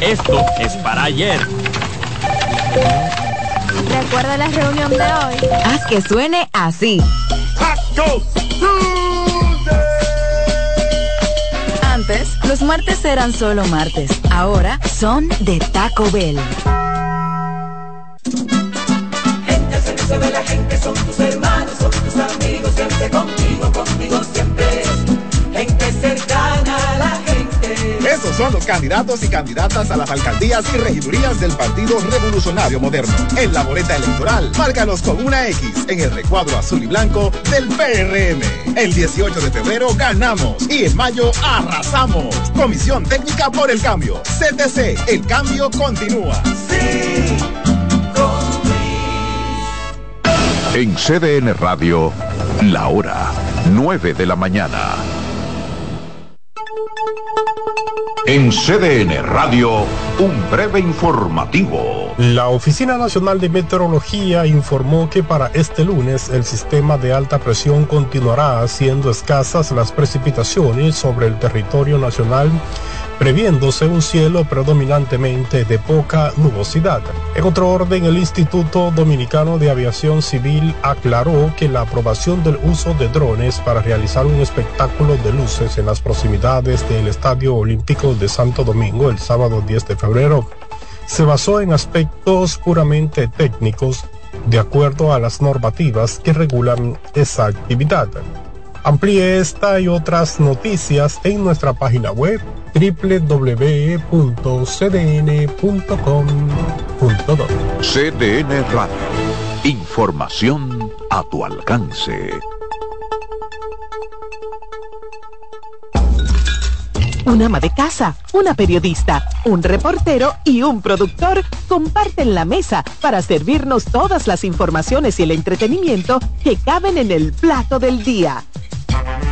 Esto es para ayer. Recuerda la reunión de hoy. Haz que suene así. Antes, los martes eran solo martes. Ahora son de Taco Bell. Gente servicio de la gente son tus son los candidatos y candidatas a las alcaldías y regidurías del Partido Revolucionario Moderno. En la boleta electoral, márcanos con una X en el recuadro azul y blanco del PRM. El 18 de febrero ganamos y en mayo arrasamos. Comisión Técnica por el Cambio. CTC, el cambio continúa. Sí, En CDN Radio, la hora 9 de la mañana. En CDN Radio, un breve informativo. La Oficina Nacional de Meteorología informó que para este lunes el sistema de alta presión continuará haciendo escasas las precipitaciones sobre el territorio nacional, previéndose un cielo predominantemente de poca nubosidad. En otro orden, el Instituto Dominicano de Aviación Civil aclaró que la aprobación del uso de drones para realizar un espectáculo de luces en las proximidades del Estadio Olímpico de Santo Domingo el sábado 10 de febrero se basó en aspectos puramente técnicos de acuerdo a las normativas que regulan esa actividad. Amplíe esta y otras noticias en nuestra página web www.cdn.com.do. CDN Radio. Información a tu alcance. Una ama de casa, una periodista, un reportero y un productor comparten la mesa para servirnos todas las informaciones y el entretenimiento que caben en el plato del día.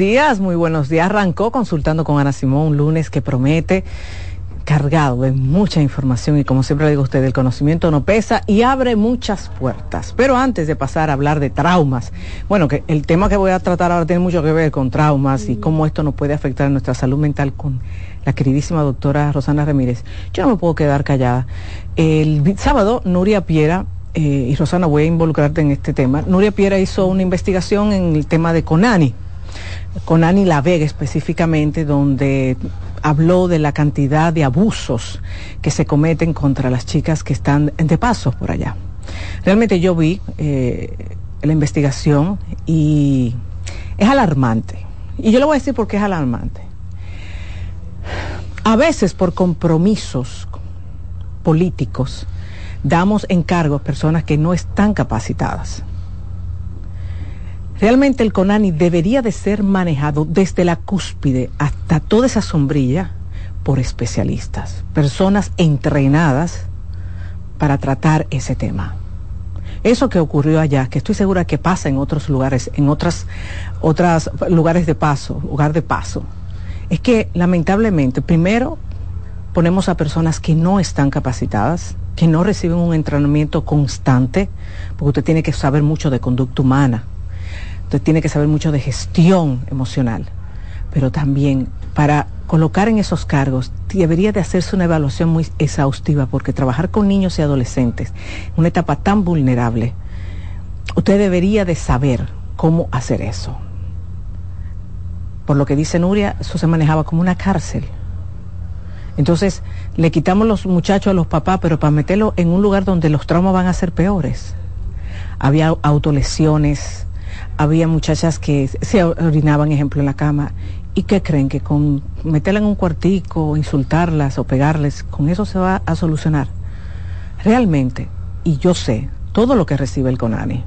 Días, muy buenos días. Arrancó consultando con Ana Simón un lunes que promete cargado de mucha información y como siempre le digo a usted, el conocimiento no pesa y abre muchas puertas. Pero antes de pasar a hablar de traumas, bueno, que el tema que voy a tratar ahora tiene mucho que ver con traumas y cómo esto nos puede afectar nuestra salud mental con la queridísima doctora Rosana Ramírez. Yo no me puedo quedar callada. El sábado, Nuria Piera eh, y Rosana, voy a involucrarte en este tema. Nuria Piera hizo una investigación en el tema de Conani, Conani La Vega específicamente, donde habló de la cantidad de abusos que se cometen contra las chicas que están de paso por allá. Realmente yo vi eh, la investigación y es alarmante. Y yo le voy a decir por qué es alarmante. A veces por compromisos políticos damos encargos a personas que no están capacitadas. Realmente el CONANI debería de ser manejado desde la cúspide hasta toda esa sombrilla por especialistas, personas entrenadas para tratar ese tema. Eso que ocurrió allá, que estoy segura que pasa en otros lugares, en otras, otras lugares de paso, lugar de paso, es que lamentablemente primero ponemos a personas que no están capacitadas, que no reciben un entrenamiento constante, porque usted tiene que saber mucho de conducta humana, usted tiene que saber mucho de gestión emocional, pero también para colocar en esos cargos debería de hacerse una evaluación muy exhaustiva, porque trabajar con niños y adolescentes, en una etapa tan vulnerable, usted debería de saber cómo hacer eso. Por lo que dice Nuria, eso se manejaba como una cárcel. Entonces, le quitamos los muchachos a los papás, pero para meterlos en un lugar donde los traumas van a ser peores. Había autolesiones, había muchachas que se orinaban, ejemplo, en la cama. ¿Y qué creen? Que con meterla en un cuartico, insultarlas o pegarles, con eso se va a solucionar. Realmente, y yo sé todo lo que recibe el CONANI,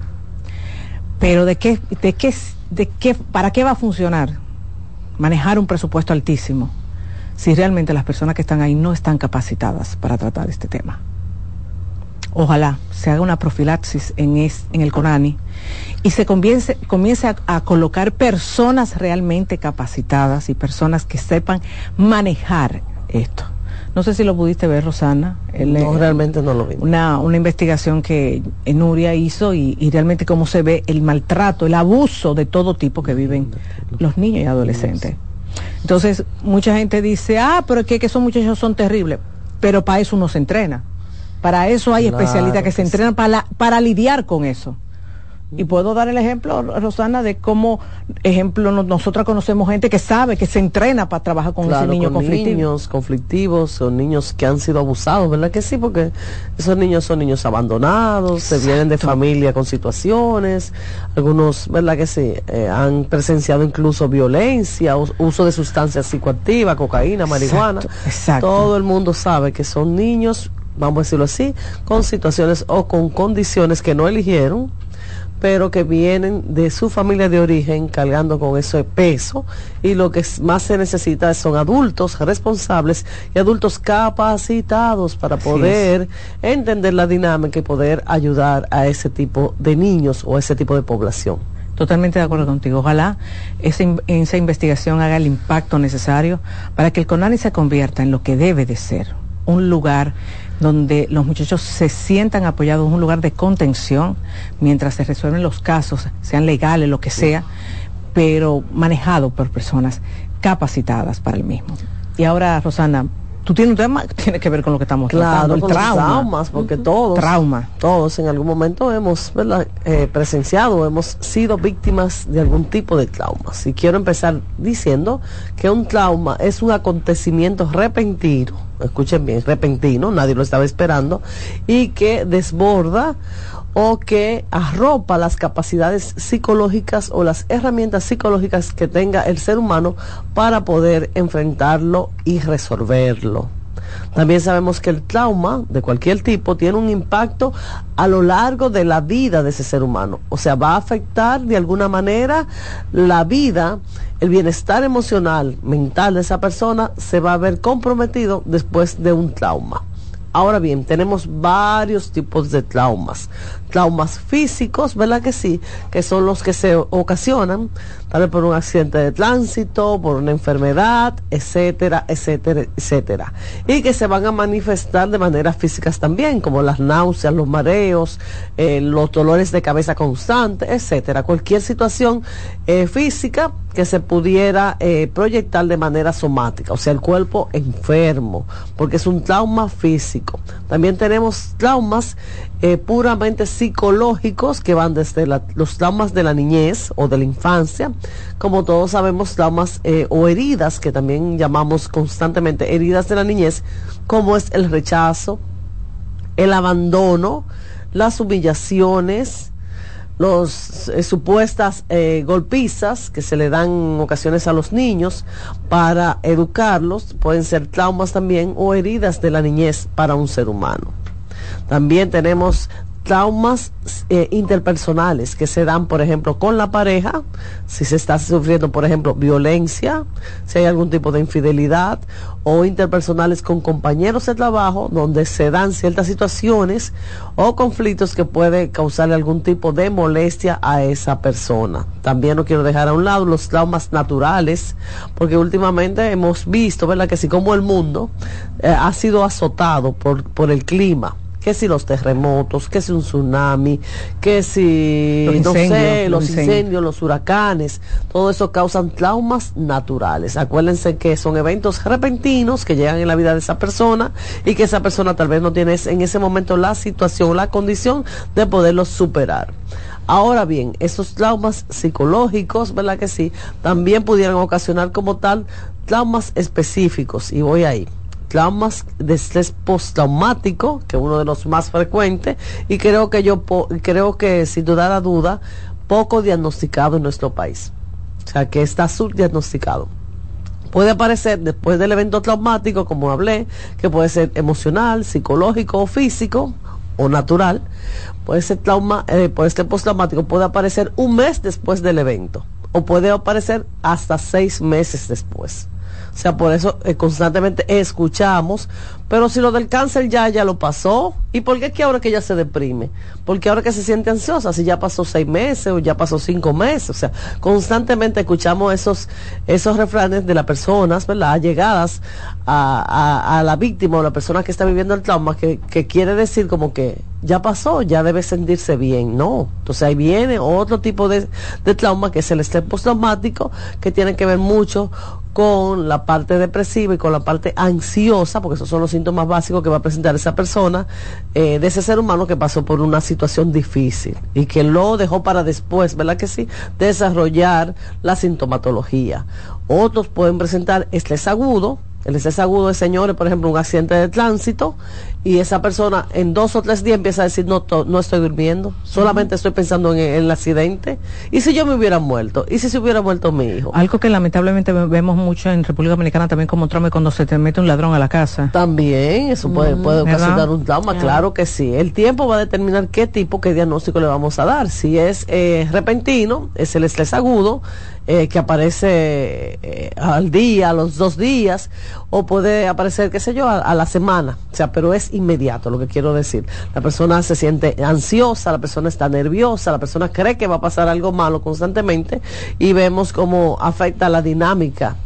pero de qué, de qué, de qué, para qué va a funcionar manejar un presupuesto altísimo si realmente las personas que están ahí no están capacitadas para tratar este tema. Ojalá se haga una profilaxis en, en el CONANI y se comience, comience a, colocar personas realmente capacitadas y personas que sepan manejar esto. No sé si lo pudiste ver, Rosana. no, realmente no lo vi. Una, una investigación que Nuria hizo y, y, realmente cómo se ve el maltrato, el abuso de todo tipo que viven los niños y adolescentes. Entonces, mucha gente dice, ah, pero es que, que esos muchachos son terribles. Pero para eso uno se entrena. Para eso hay especialistas que se entrenan para, para lidiar con eso. Y puedo dar el ejemplo, Rosana, de cómo, ejemplo, nosotras conocemos gente que sabe, que se entrena para trabajar con ese niño con niños conflictivos, son niños que han sido abusados, ¿verdad que sí? Porque esos niños son niños abandonados, se vienen de familia con situaciones, algunos, ¿verdad que sí? Eh, han presenciado incluso violencia, uso de sustancias psicoactivas, cocaína, marihuana. Exacto. Todo el mundo sabe que son niños vamos a decirlo así, con situaciones o con condiciones que no eligieron, pero que vienen de su familia de origen cargando con ese peso y lo que más se necesita son adultos responsables y adultos capacitados para poder entender la dinámica y poder ayudar a ese tipo de niños o a ese tipo de población. Totalmente de acuerdo contigo. Ojalá esa, esa investigación haga el impacto necesario para que el CONANI se convierta en lo que debe de ser, un lugar donde los muchachos se sientan apoyados en un lugar de contención mientras se resuelven los casos, sean legales, lo que sea, pero manejado por personas capacitadas para el mismo. Y ahora, Rosana, tú tienes un tema que tiene que ver con lo que estamos tratando, el trauma. traumas, porque todos, trauma. todos en algún momento hemos eh, presenciado, hemos sido víctimas de algún tipo de traumas. Y quiero empezar diciendo que un trauma es un acontecimiento repentino, escuchen bien, repentino, nadie lo estaba esperando, y que desborda o que arropa las capacidades psicológicas o las herramientas psicológicas que tenga el ser humano para poder enfrentarlo y resolverlo. También sabemos que el trauma de cualquier tipo tiene un impacto a lo largo de la vida de ese ser humano. O sea, va a afectar de alguna manera la vida, el bienestar emocional, mental de esa persona se va a ver comprometido después de un trauma Ahora bien, tenemos varios tipos de traumas. Traumas físicos, ¿verdad que sí? Que son los que se ocasionan, tal vez por un accidente de tránsito, por una enfermedad, etcétera, etcétera, etcétera. Y que se van a manifestar de maneras físicas también, como las náuseas, los mareos, eh, los dolores de cabeza constantes, etcétera. Cualquier situación eh, física que se pudiera eh, proyectar de manera somática, o sea, el cuerpo enfermo, porque es un trauma físico. También tenemos traumas eh, puramente psicológicos que van desde los traumas de la niñez o de la infancia, como todos sabemos, traumas eh, o heridas, que también llamamos constantemente heridas de la niñez, como es el rechazo, el abandono, las humillaciones, los eh, supuestas eh, golpizas que se le dan en ocasiones a los niños para educarlos, pueden ser traumas también o heridas de la niñez para un ser humano. También tenemos traumas eh, interpersonales que se dan, por ejemplo, con la pareja, si se está sufriendo, por ejemplo, violencia, si hay algún tipo de infidelidad, o interpersonales con compañeros de trabajo, donde se dan ciertas situaciones o conflictos que puede causarle algún tipo de molestia a esa persona. También no quiero dejar a un lado los traumas naturales, porque últimamente hemos visto, ¿verdad?, que si como el mundo eh, ha sido azotado por, por el clima, que si los terremotos, que si un tsunami, que si, los no sé, los, incendios, los huracanes, todo eso causan traumas naturales. Acuérdense que son eventos repentinos que llegan en la vida de esa persona y que esa persona tal vez no tiene en ese momento la situación, la condición de poderlos superar. Ahora bien, esos traumas psicológicos, ¿verdad que sí? También pudieran ocasionar como tal traumas específicos, y voy ahí traumas de estrés postraumático, que es uno de los más frecuentes, y creo que yo creo que sin dudar a duda, poco diagnosticado en nuestro país. O sea, que está subdiagnosticado. Puede aparecer después del evento traumático, como hablé, que puede ser emocional, psicológico o físico o natural. Puede ser trauma, eh, puede ser postraumático, puede aparecer un mes después del evento o puede aparecer hasta seis meses después. O sea, por eso eh, constantemente escuchamos, pero si lo del cáncer ya, ya lo pasó, ¿y por qué es que ahora que ella se deprime? Porque ahora que se siente ansiosa, si ya pasó seis meses o ya pasó cinco meses, o sea, constantemente escuchamos esos, esos refranes de las personas, ¿verdad? Llegadas a, a, la víctima o la persona que está viviendo el trauma, que, quiere decir como que ya pasó, ya debe sentirse bien, no. Entonces ahí viene otro tipo de, de trauma que es el estrés postraumático, que tiene que ver mucho con la parte depresiva y con la parte ansiosa, porque esos son los síntomas básicos que va a presentar esa persona, eh, de ese ser humano que pasó por una situación difícil y que lo dejó para después, ¿verdad que sí? Desarrollar la sintomatología. Otros pueden presentar estrés agudo, el estrés agudo de señores, por ejemplo, un accidente de tránsito y esa persona en dos o tres días empieza a decir no, no estoy durmiendo, solamente estoy pensando en, el accidente. ¿Y si yo me hubiera muerto? ¿Y si se hubiera muerto mi hijo? Algo que lamentablemente vemos mucho en República Dominicana también como trauma cuando se te mete un ladrón a la casa. También, eso puede, puede ocasionar un trauma, claro que sí. El tiempo va a determinar qué tipo, qué diagnóstico le vamos a dar. Si es eh, repentino, es el estrés agudo, eh, que aparece eh, al día, a los dos días, o puede aparecer, qué sé yo, a, la semana. O sea, pero es inmediato, lo que quiero decir. La persona se siente ansiosa, la persona está nerviosa, la persona cree que va a pasar algo malo constantemente y vemos cómo afecta la dinámica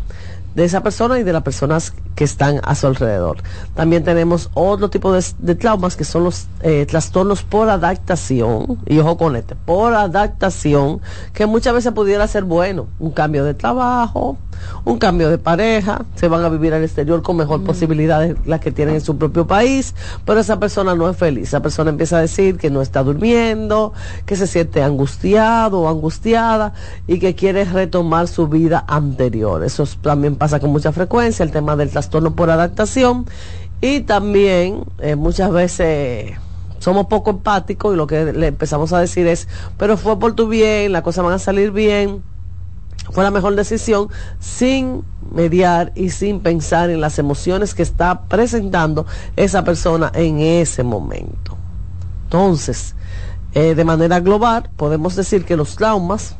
de esa persona y de las personas que están a su alrededor. También tenemos otro tipo de, traumas que son los eh, trastornos por adaptación, y ojo con este, por adaptación, que muchas veces pudiera ser bueno, un cambio de trabajo, un cambio de pareja, se van a vivir al exterior con mejor posibilidad de las que tienen en su propio país, pero esa persona no es feliz, esa persona empieza a decir que no está durmiendo, que se siente angustiado o angustiada y que quiere retomar su vida anterior. Eso también pasa con mucha frecuencia, el tema del trastorno por adaptación y también eh, muchas veces somos poco empáticos y lo que le empezamos a decir es, pero fue por tu bien, las cosas van a salir bien, fue la mejor decisión sin mediar y sin pensar en las emociones que está presentando esa persona en ese momento. Entonces, eh, de manera global, podemos decir que los traumas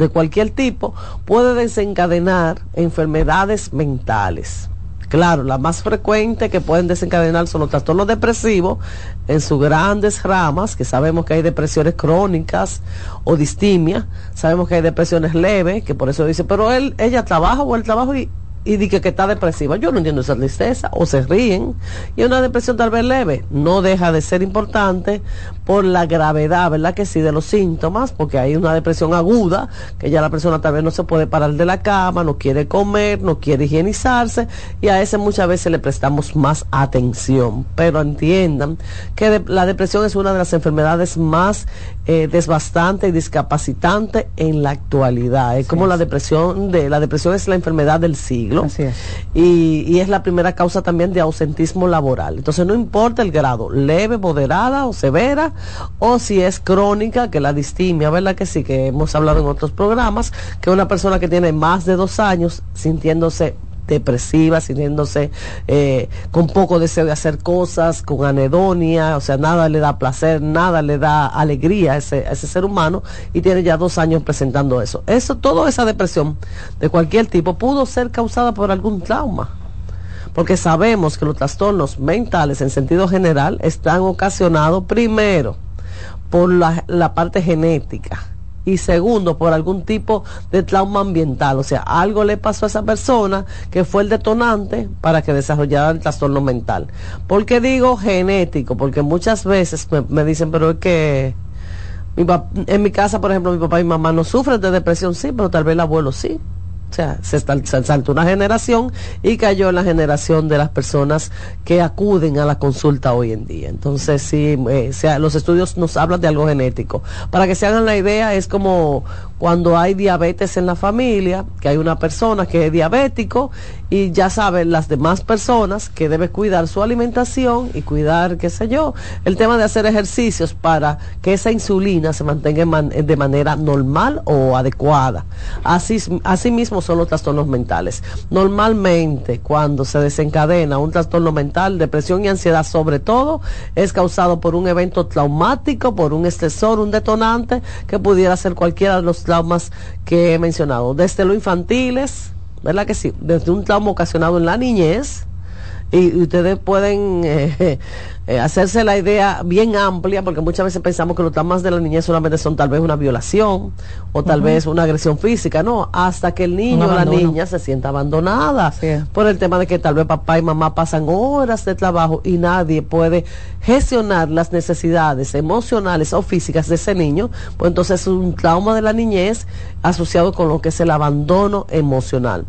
de cualquier tipo pueden desencadenar enfermedades mentales. Claro, la más frecuente que pueden desencadenar son los trastornos depresivos en sus grandes ramas, que sabemos que hay depresiones crónicas o distimia, sabemos que hay depresiones leves, que por eso dice, pero él, ella trabaja o el trabajo y y dice que está depresiva. Yo no entiendo esa tristeza, o se ríen. Y una depresión tal vez leve, no deja de ser importante por la gravedad, ¿verdad? Que sí, de los síntomas, porque hay una depresión aguda, que ya la persona tal vez no se puede parar de la cama, no quiere comer, no quiere higienizarse, y a ese muchas veces le prestamos más atención. Pero entiendan que la depresión es una de las enfermedades más eh, desbastante y discapacitante en la actualidad. Es como la depresión de, la depresión es la enfermedad del siglo y, es la primera causa también de ausentismo laboral. Entonces no importa el grado, leve, moderada o severa, o si es crónica, que la distimia, ¿verdad? Que sí, que hemos hablado en otros programas, que una persona que tiene más de dos años sintiéndose depresiva, sintiéndose eh, con poco deseo de hacer cosas, con anedonia, o sea, nada le da placer, nada le da alegría a ese, ese ser humano y tiene ya dos años presentando eso. Eso, toda esa depresión de cualquier tipo pudo ser causada por algún trauma porque sabemos que los trastornos mentales en sentido general están ocasionados primero por la, la parte genética y segundo por algún tipo de trauma ambiental, o sea, algo le pasó a esa persona que fue el detonante para que desarrollara el trastorno mental. ¿Por qué digo genético? Porque muchas veces me, dicen, pero es que en mi casa, por ejemplo, mi papá y mi mamá no sufren de depresión, sí, pero tal vez el abuelo sí. O sea, se, saltó una generación y cayó en la generación de las personas que acuden a la consulta hoy en día. Entonces, sí, eh, los estudios nos hablan de algo genético. Para que se hagan la idea, es como cuando hay diabetes en la familia, que hay una persona que es diabético y ya saben las demás personas que debe cuidar su alimentación y cuidar, qué sé yo, el tema de hacer ejercicios para que esa insulina se mantenga de manera normal o adecuada. Así, así mismo son los trastornos mentales. Normalmente cuando se desencadena un trastorno mental, depresión y ansiedad sobre todo, es causado por un evento traumático, por un estresor, un detonante que pudiera ser cualquiera de los traumas que he mencionado, desde lo infantiles, ¿verdad que sí? Desde un trauma ocasionado en la niñez, y ustedes pueden eh, eh, hacerse la idea bien amplia, porque muchas veces pensamos que los traumas de la niñez solamente son tal vez una violación o tal vez una agresión física, no, hasta que el niño o la niña se sienta abandonada por el tema de que tal vez papá y mamá pasan horas de trabajo y nadie puede gestionar las necesidades emocionales o físicas de ese niño, pues entonces es un trauma de la niñez asociado con lo que es el abandono emocional.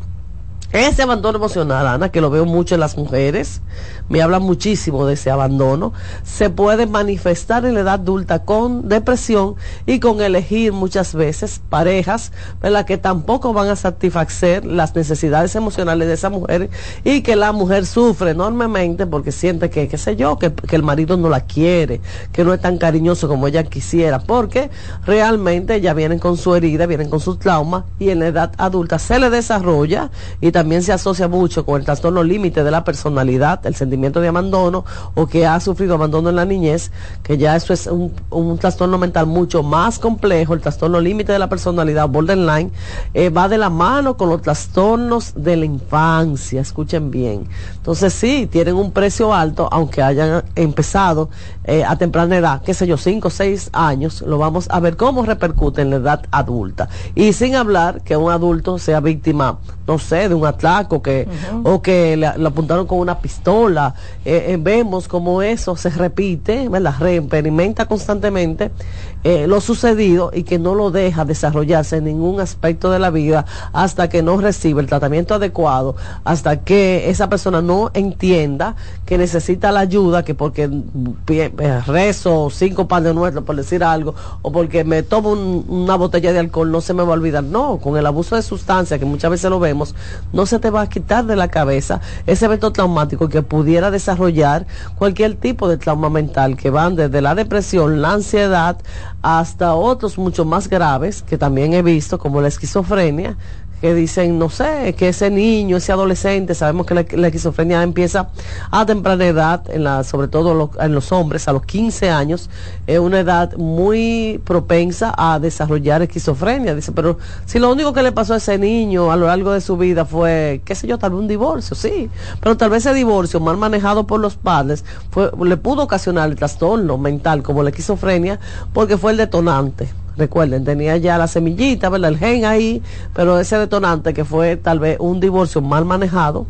Ese abandono emocional, Ana, que lo veo mucho en las mujeres, me habla muchísimo de ese abandono, se puede manifestar en la edad adulta con depresión y con elegir muchas veces parejas, ¿verdad? Que tampoco van a satisfacer las necesidades emocionales de esa mujer y que la mujer sufre enormemente porque siente que, qué sé yo, que, que el marido no la quiere, que no es tan cariñoso como ella quisiera, porque realmente ya vienen con su herida, vienen con su trauma y en la edad adulta se le desarrolla y también se asocia mucho con el trastorno límite de la personalidad, el sentimiento de abandono o que ha sufrido abandono en la niñez, que ya eso es un, trastorno mental mucho más complejo, el trastorno límite de la personalidad, borderline, eh, va de la mano con los trastornos de la infancia, escuchen bien. Entonces sí, tienen un precio alto, aunque hayan empezado eh, a temprana edad, qué sé yo, 5 o 6 años, lo vamos a ver cómo repercute en la edad adulta. Y sin hablar que un adulto sea víctima, no sé, de un atraco que, o que le, apuntaron con una pistola. Eh, eh, vemos como eso se repite, ¿verdad? Reexperimenta constantemente eh, lo sucedido y que no lo deja desarrollarse en ningún aspecto de la vida hasta que no recibe el tratamiento adecuado, hasta que esa persona no entienda que necesita la ayuda, que porque rezo cinco panes nuestros, por decir algo, o porque me tomo una botella de alcohol, no se me va a olvidar. No, con el abuso de sustancias, que muchas veces lo vemos, no se te va a quitar de la cabeza ese evento traumático que pudiera desarrollar cualquier tipo de trauma mental, que van desde la depresión, la ansiedad, hasta otros mucho más graves que también he visto, como la esquizofrenia, que dicen, no sé, que ese niño, ese adolescente, sabemos que la, esquizofrenia empieza a temprana edad, en la, sobre todo en los hombres, a los 15 años, es una edad muy propensa a desarrollar esquizofrenia. Dice, pero si lo único que le pasó a ese niño a lo largo de su vida fue, qué sé yo, tal vez un divorcio, sí, pero tal vez ese divorcio mal manejado por los padres fue, le pudo ocasionar el trastorno mental como la esquizofrenia porque fue el detonante. Recuerden, tenía ya la semillita, ¿verdad? El gen ahí, pero ese detonante que fue tal vez un divorcio mal manejado,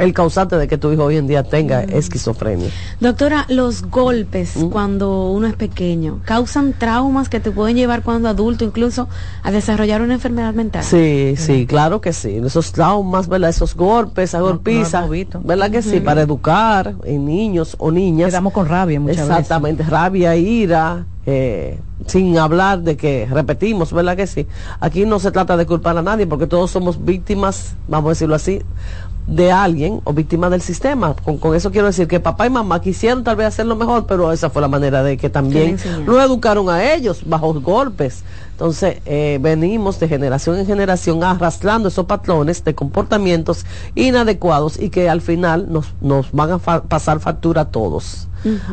el causante de que tu hijo hoy en día tenga esquizofrenia. Doctora, los golpes cuando uno es pequeño causan traumas que te pueden llevar cuando adulto incluso a desarrollar una enfermedad mental. Sí, sí, claro que sí. Esos traumas, ¿verdad? Esos golpes, esa golpiza, ¿verdad que sí? Para educar en niños o niñas. Quedamos con rabia muchas veces. Exactamente, rabia, ira, eh, sin hablar de que repetimos, ¿verdad que sí? Aquí no se trata de culpar a nadie porque todos somos víctimas, vamos a decirlo así, de alguien o víctima del sistema. Con, eso quiero decir que papá y mamá quisieron tal vez hacerlo mejor, pero esa fue la manera de que también lo educaron a ellos bajo golpes. Entonces, eh, venimos de generación en generación arrastrando esos patrones de comportamientos inadecuados y que al final nos, nos van a pasar factura a todos.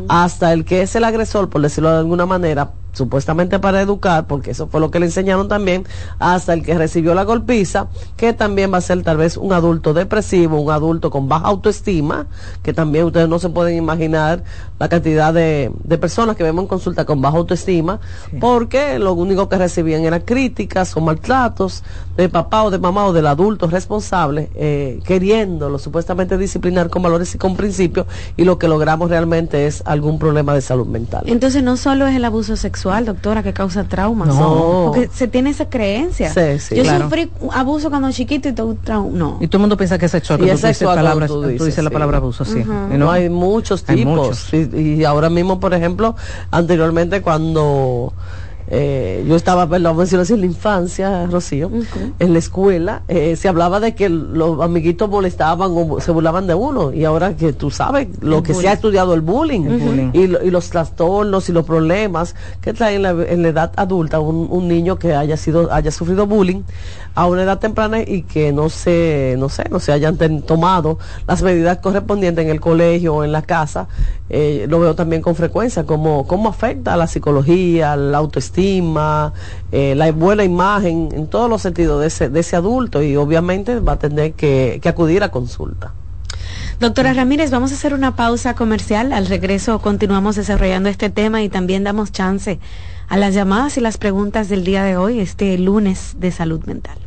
Hasta el que es el agresor, por decirlo de alguna manera, supuestamente para educar, porque eso fue lo que le enseñaron también, hasta el que recibió la golpiza, que también va a ser tal vez un adulto depresivo, un adulto con baja autoestima, que también ustedes no se pueden imaginar la cantidad de, personas que vemos en consulta con baja autoestima, porque lo único que recibían era críticas o maltratos de papá o de mamá o del adulto responsable, eh, queriéndolo supuestamente disciplinar con valores y con principios, y lo que logramos realmente es algún problema de salud mental. Entonces no solo es el abuso sexual, doctora, que causa traumas. No. Porque se tiene esa creencia. Yo sufrí abuso cuando chiquito y todo trauma. No. Y todo el mundo piensa que es sexual. Y es sexual tú, dices, la palabra abuso, sí. no, hay muchos tipos. Y, ahora mismo, por ejemplo, anteriormente cuando eh, yo estaba, a decirlo así, en la infancia, Rocío, en la escuela, eh, se hablaba de que los amiguitos molestaban o se burlaban de uno. Y ahora que tú sabes lo que se ha estudiado el bullying, y, los trastornos y los problemas que trae en la, edad adulta un, un, niño que haya sido, haya sufrido bullying, a una edad temprana y que no se, no sé, no se hayan tomado las medidas correspondientes en el colegio o en la casa, eh, lo veo también con frecuencia, cómo afecta a la psicología, la autoestima, eh, la buena imagen, en todos los sentidos de ese, de ese adulto y obviamente va a tener que, que acudir a consulta. Doctora Ramírez, vamos a hacer una pausa comercial. Al regreso continuamos desarrollando este tema y también damos chance a las llamadas y las preguntas del día de hoy, este lunes de salud mental.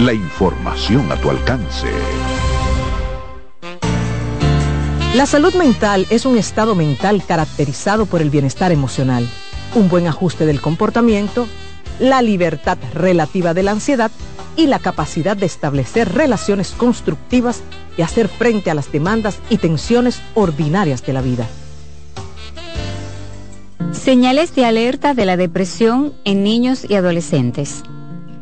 la información a tu alcance. La salud mental es un estado mental caracterizado por el bienestar emocional, un buen ajuste del comportamiento, la libertad relativa de la ansiedad y la capacidad de establecer relaciones constructivas y hacer frente a las demandas y tensiones ordinarias de la vida. Señales de alerta de la depresión en niños y adolescentes.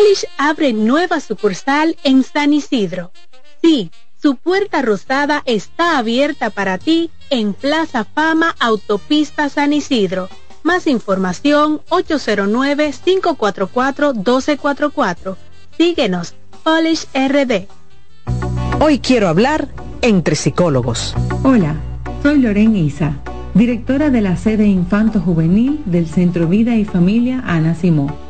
Polish abre nueva sucursal en San Isidro Sí, su puerta rosada está abierta para ti en Plaza Fama Autopista San Isidro. Más información 809-544-1244. Síguenos, Polish RD. Hoy quiero hablar entre psicólogos. Hola, soy Lorena Isa, directora de la sede Infanto Juvenil del Centro Vida y Familia Ana Simón.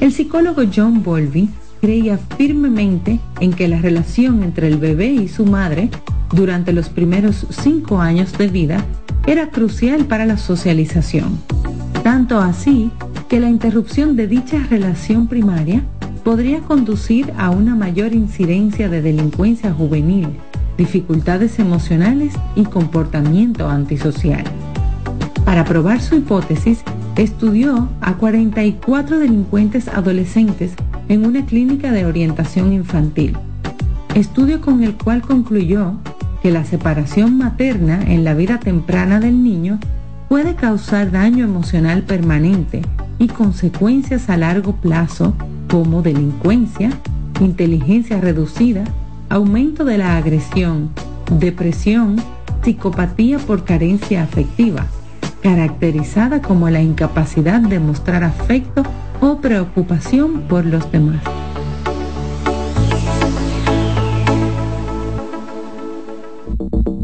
El psicólogo John Bolby creía firmemente en que la relación entre el bebé y su madre durante los primeros cinco años de vida era crucial para la socialización. Tanto así que la interrupción de dicha relación primaria podría conducir a una mayor incidencia de delincuencia juvenil, dificultades emocionales y comportamiento antisocial. Para probar su hipótesis, estudió a 44 delincuentes adolescentes en una clínica de orientación infantil, estudio con el cual concluyó que la separación materna en la vida temprana del niño puede causar daño emocional permanente y consecuencias a largo plazo como delincuencia, inteligencia reducida, aumento de la agresión, depresión, psicopatía por carencia afectiva, caracterizada como la incapacidad de mostrar afecto o preocupación por los demás.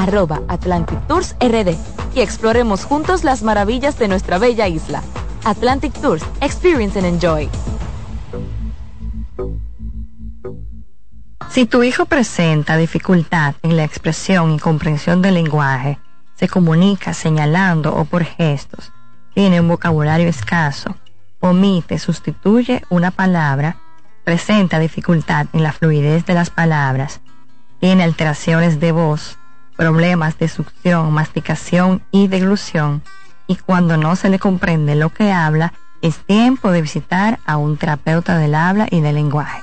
arroba Atlantic Tours RD y exploremos juntos las maravillas de nuestra bella isla. Atlantic Tours, Experience and Enjoy. Si tu hijo presenta dificultad en la expresión y comprensión del lenguaje, se comunica señalando o por gestos, tiene un vocabulario escaso, omite, sustituye una palabra, presenta dificultad en la fluidez de las palabras, tiene alteraciones de voz, problemas de succión, masticación y deglución, y cuando no se le comprende lo que habla, es tiempo de visitar a un terapeuta del habla y del lenguaje.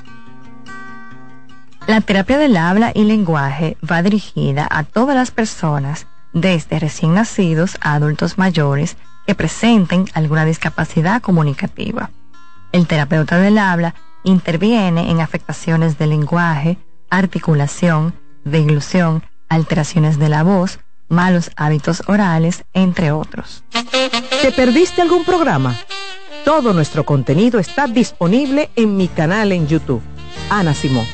La terapia del habla y lenguaje va dirigida a todas las personas, desde recién nacidos a adultos mayores, que presenten alguna discapacidad comunicativa. El terapeuta del habla interviene en afectaciones del lenguaje, articulación, deglución, alteraciones de la voz, malos hábitos orales, entre otros. ¿Te perdiste algún programa? Todo nuestro contenido está disponible en mi canal en YouTube. Ana Simón.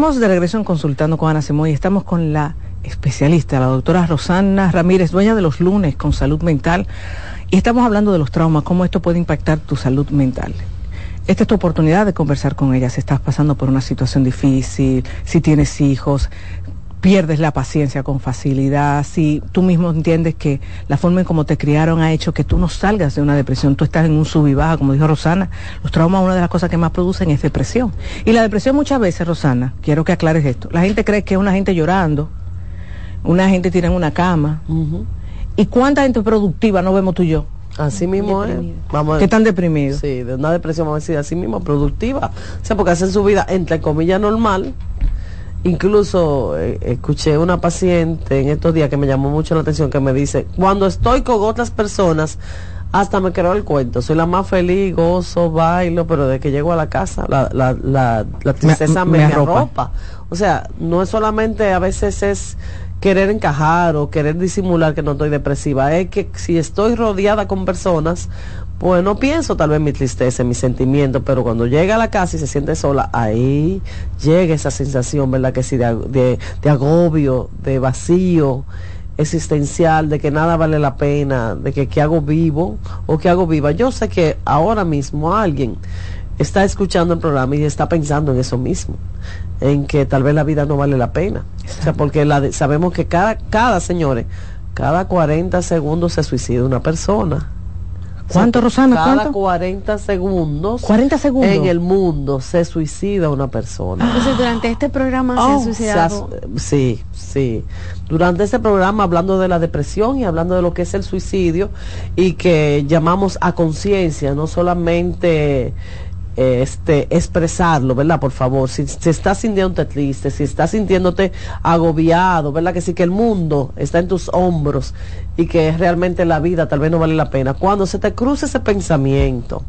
Estamos de regreso en Consultando con Ana Simón y estamos con la especialista, la doctora Rosana Ramírez, dueña de los lunes con salud mental. Y estamos hablando de los traumas, cómo esto puede impactar tu salud mental. Esta es tu oportunidad de conversar con ella si estás pasando por una situación difícil, si tienes hijos, pierdes la paciencia con facilidad, si tú mismo entiendes que la forma en cómo te criaron ha hecho que tú no salgas de una depresión, tú estás en un sub y baja, como dijo Rosana, los traumas una de las cosas que más producen es depresión. Y la depresión muchas veces, Rosana, quiero que aclares esto, la gente cree que es una gente llorando, una gente tira en una cama, ¿y cuánta gente productiva no vemos tú y yo? Así mismo es. Vamos que están deprimidos. Sí, de una depresión, vamos a decir, así mismo, productiva. O sea, porque hacen su vida, entre comillas, normal, Incluso eh, escuché una paciente en estos días que me llamó mucho la atención que me dice, cuando estoy con otras personas, hasta me creo el cuento, soy la más feliz, gozo, bailo, pero de que llego a la casa, la, la, la, tristeza me, arropa. O sea, no es solamente a veces es querer encajar o querer disimular que no estoy depresiva, es que si estoy rodeada con personas, pues no pienso tal vez mi tristeza, mi sentimiento, pero cuando llega a la casa y se siente sola, ahí llega esa sensación, ¿verdad? Que sí, de, de, agobio, de vacío existencial, de que nada vale la pena, de que qué hago vivo o qué hago viva. Yo sé que ahora mismo alguien está escuchando el programa y está pensando en eso mismo, en que tal vez la vida no vale la pena. O sea, porque la sabemos que cada, cada, señores, cada 40 segundos se suicida una persona. ¿Cuánto, Rosana? Cada 40 segundos. 40 segundos. En el mundo se suicida una persona. Entonces, durante este programa se ha oh, suicidado. sí, sí. Durante este programa, hablando de la depresión y hablando de lo que es el suicidio y que llamamos a conciencia, no solamente este, expresarlo, ¿verdad? Por favor, si, si estás sintiéndote triste, si estás sintiéndote agobiado, ¿verdad? Que sí que el mundo está en tus hombros y que realmente la vida tal vez no vale la pena. Cuando se te cruce ese pensamiento,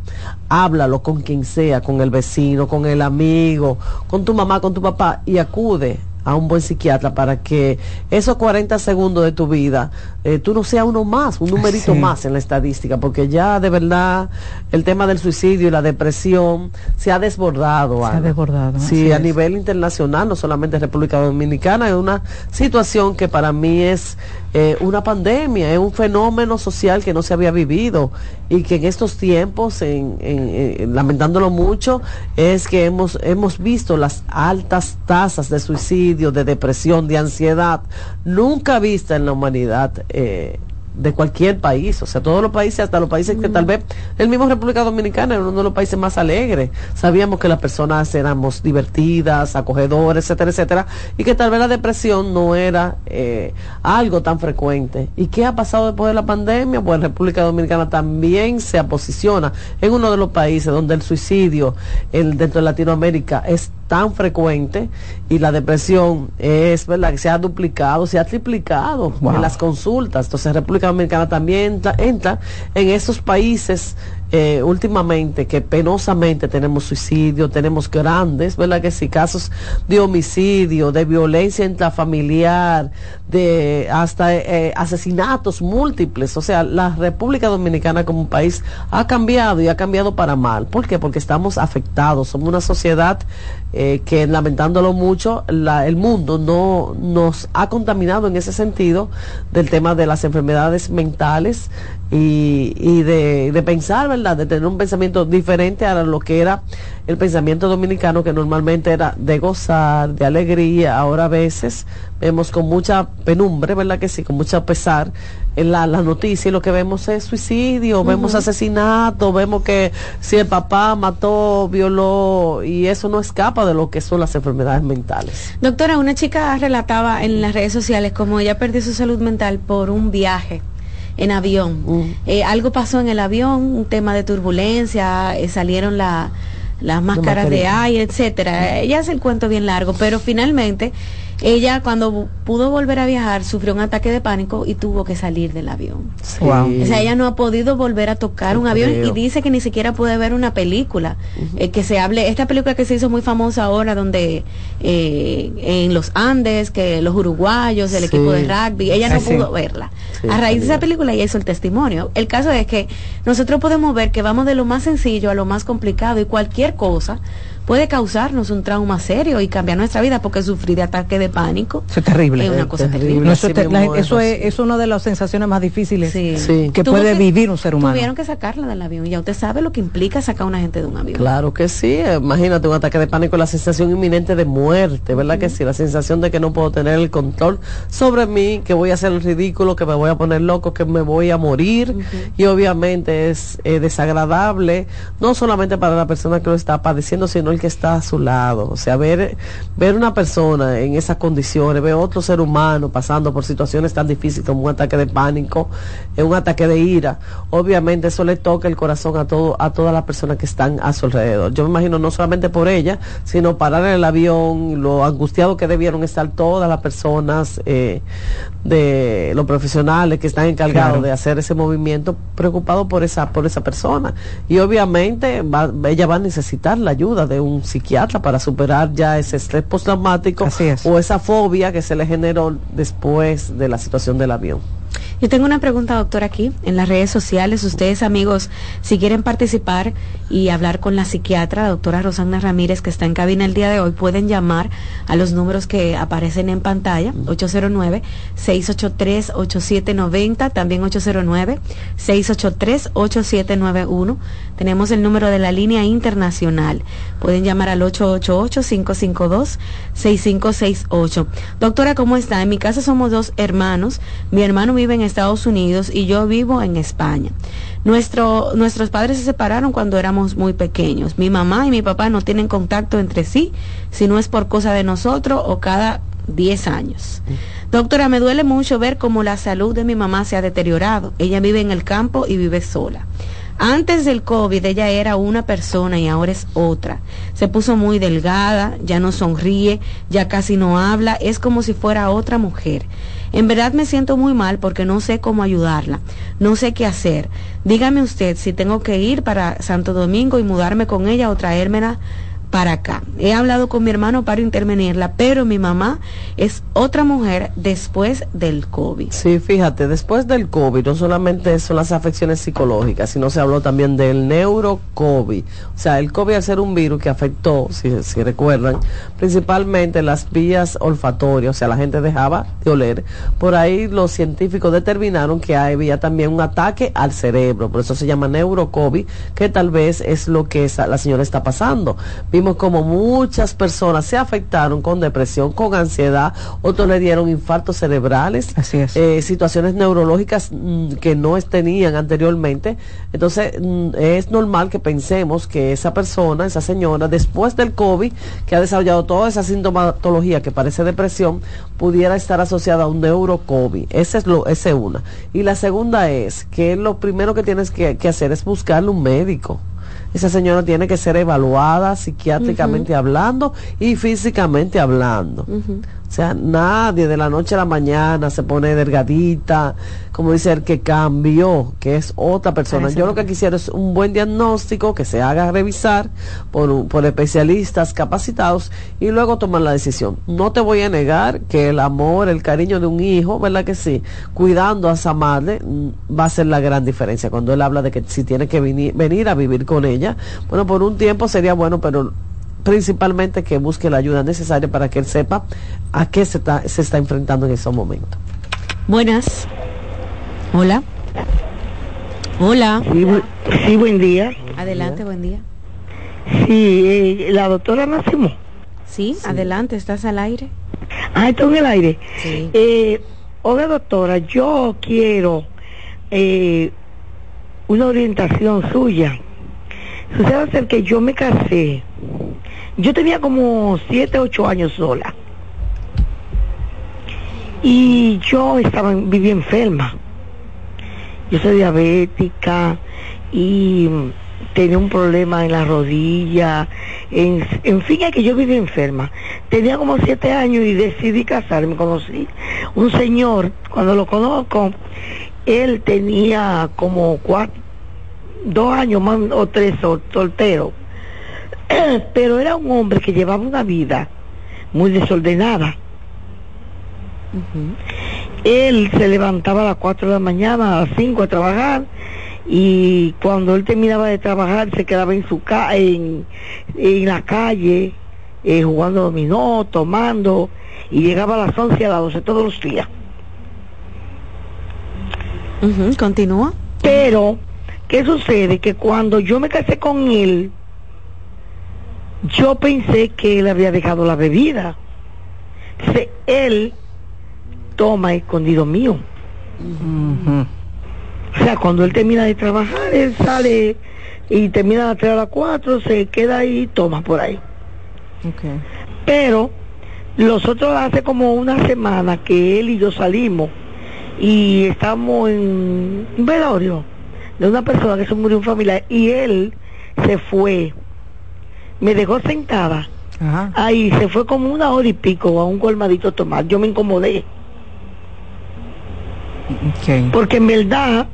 háblalo con quien sea, con el vecino, con el amigo, con tu mamá, con tu papá y acude a un buen psiquiatra para que esos 40 segundos de tu vida eh, tú no seas uno más, un numerito más en la estadística, porque ya de verdad el tema del suicidio y la depresión se ha desbordado. Se ha desbordado. Sí, a nivel internacional, no solamente en República Dominicana, es una situación que para mí es eh, una pandemia, es un fenómeno social que no se había vivido y que en estos tiempos, en, lamentándolo mucho, es que hemos, hemos visto las altas tasas de suicidio, de depresión, de ansiedad, nunca vista en la humanidad eh, de cualquier país, o sea, todos los países, hasta los países que tal vez, el mismo República Dominicana era uno de los países más alegres, sabíamos que las personas éramos divertidas, acogedoras, etcétera, etcétera, y que tal vez la depresión no era eh, algo tan frecuente. ¿Y qué ha pasado después de la pandemia? Pues República Dominicana también se posiciona en uno de los países donde el suicidio el, dentro de Latinoamérica es tan frecuente y la depresión es verdad que se ha duplicado, se ha triplicado en las consultas. Entonces República Dominicana también entra, en esos países eh, últimamente que penosamente tenemos suicidio, tenemos grandes, ¿verdad que sí? Casos de homicidio, de violencia intrafamiliar, de hasta eh, asesinatos múltiples. O sea, la República Dominicana como país ha cambiado y ha cambiado para mal. ¿Por qué? Porque estamos afectados, somos una sociedad eh, que lamentándolo mucho, el mundo no nos ha contaminado en ese sentido del tema de las enfermedades mentales y, de, pensar, ¿verdad? De tener un pensamiento diferente a lo que era el pensamiento dominicano, que normalmente era de gozar, de alegría. Ahora a veces vemos con mucha penumbre, ¿verdad? Que sí, con mucha pesar en la, la noticia y lo que vemos es suicidio, vemos asesinato, vemos que si el papá mató, violó y eso no escapa de lo que son las enfermedades mentales. Doctora, una chica relataba en las redes sociales como ella perdió su salud mental por un viaje en avión. Eh, algo pasó en el avión, un tema de turbulencia, eh, salieron las máscaras de aire, etcétera. Ella hace el cuento bien largo, pero finalmente ella cuando pudo volver a viajar sufrió un ataque de pánico y tuvo que salir del avión. O sea, ella no ha podido volver a tocar un avión y dice que ni siquiera puede ver una película. Eh, que se hable, esta película que se hizo muy famosa ahora, donde eh, en los Andes, que los uruguayos, el equipo de rugby, ella no pudo verla. a raíz de esa película ella hizo el testimonio. El caso es que nosotros podemos ver que vamos de lo más sencillo a lo más complicado y cualquier cosa puede causarnos un trauma serio y cambiar nuestra vida porque sufrir de ataque de pánico Eso es terrible. es una Es cosa terrible. terrible. No, eso, es, te- la- es, eso es, así. es una de las sensaciones más difíciles Sí. que Tuvo puede vivir un ser humano. Tuvieron que sacarla del avión y ya usted sabe lo que implica sacar a una gente de un avión. Claro que sí, imagínate un ataque de pánico, la sensación inminente de muerte, ¿verdad que sí? La sensación de que no puedo tener el control sobre mí, que voy a hacer el ridículo, que me voy a poner loco, que me voy a morir y obviamente es eh, desagradable, no solamente para la persona que lo está padeciendo, sino el que está a su lado. O sea, ver, ver una persona en esas condiciones, ver otro ser humano pasando por situaciones tan difíciles como un ataque de pánico, eh, un ataque de ira, obviamente eso le toca el corazón a todo, a todas las personas que están a su alrededor. Yo me imagino no solamente por ella, sino parar el avión, lo angustiado que debieron estar todas las personas eh, de los profesionales que están encargados Claro. de hacer ese movimiento, preocupados por esa, por esa persona. Y obviamente va- ella va a necesitar la ayuda de un psiquiatra para superar ya ese estrés postraumático o esa fobia que se le generó después de la situación del avión. Yo tengo una pregunta, doctor, aquí en las redes sociales. Ustedes, amigos, si quieren participar y hablar con la psiquiatra, la doctora Rosana Ramírez, que está en cabina el día de hoy, pueden llamar a los números que aparecen en pantalla, 809-683-8790, también 809-683-8791. Tenemos el número de la línea internacional. Pueden llamar al 888-552-6568. Doctora, ¿cómo está? En mi casa somos dos hermanos. Mi hermano vive en Estados Unidos y yo vivo en España. Nuestro, nuestros padres se separaron cuando éramos muy pequeños. Mi mamá y mi papá no tienen contacto entre sí, si no es por cosa de nosotros o cada 10 años. Doctora, me duele mucho ver cómo la salud de mi mamá se ha deteriorado. Ella vive en el campo y vive sola. Antes del COVID ella era una persona y ahora es otra. Se puso muy delgada, ya no sonríe, ya casi no habla, es como si fuera otra mujer. En verdad me siento muy mal porque no sé cómo ayudarla, no sé qué hacer. Dígame usted si tengo que ir para Santo Domingo y mudarme con ella o traérmela para acá. He hablado con mi hermano para intervenirla, pero mi mamá es otra mujer después del COVID. Sí, fíjate, después del COVID no solamente son las afecciones psicológicas, sino se habló también del neuro-COVID. O sea, el COVID al ser un virus que afectó, si, recuerdan, principalmente las vías olfatorias, o sea, la gente dejaba de oler. Por ahí los científicos determinaron que había también un ataque al cerebro, por eso se llama neuro-COVID, que tal vez es lo que esa- la señora está pasando. Vimos como muchas personas se afectaron con depresión, con ansiedad, otros le dieron infartos cerebrales, eh, situaciones neurológicas mm, que no es- tenían anteriormente. Entonces mm, es normal que pensemos que esa persona, esa señora, después del COVID, que ha desarrollado toda esa sintomatología que parece depresión, pudiera estar asociada a un neuro-COVID. Esa es lo, esa es una. Y la segunda es que lo primero que tienes que, que hacer es buscarle un médico. Esa señora tiene que ser evaluada psiquiátricamente hablando y físicamente hablando. O sea, nadie de la noche a la mañana se pone delgadita, como dice el que cambió, que es otra persona. Yo lo que quisiera es un buen diagnóstico que se haga revisar por, un- por especialistas capacitados y luego tomar la decisión. No te voy a negar que el amor, el cariño de un hijo, ¿verdad que sí? Cuidando a esa madre mm, va a ser la gran diferencia. Cuando él habla de que si tiene que venir, venir a vivir con ella, bueno, por un tiempo sería bueno, pero principalmente que busque la ayuda necesaria para que él sepa a qué se está, se está enfrentando en ese momento. Buenas. Hola. Hola. Sí, buen día. Adelante, buen día. Sí, eh, la doctora Máximo. Sí, adelante, estás al aire. Ah, está en el aire. Sí. Eh, oiga, doctora, yo quiero eh, una orientación suya. Sucede ser que yo me casé. Yo tenía como siete, ocho años sola. Y yo estaba, vivía enferma. Yo soy diabética y mm, tenía un problema en la rodilla. En, fin, es que yo vivía enferma. Tenía como siete años y decidí casarme. Conocí un señor, cuando lo conozco, él tenía como cuatro, dos años más o tres sol- soltero. Pero era un hombre que llevaba una vida muy desordenada. Él se levantaba a las 4 de la mañana, a las 5 a trabajar y cuando él terminaba de trabajar se quedaba en su ca en, en la calle eh, jugando dominó, tomando y llegaba a las 11 a las 12 todos los días. Continúa. Pero, ¿qué sucede? Que cuando yo me casé con él, yo pensé que él había dejado la bebida. Entonces, él toma escondido mío. O sea, cuando él termina de trabajar, él sale y termina a las 3 a las 4, se queda ahí y toma por ahí. Pero nosotros hace como una semana que él y yo salimos y estamos en un velorio de una persona que se murió un familiar y él se fue, me dejó sentada. Ahí se fue como una hora y pico a un colmadito a tomar. Yo me incomodé. Porque en verdad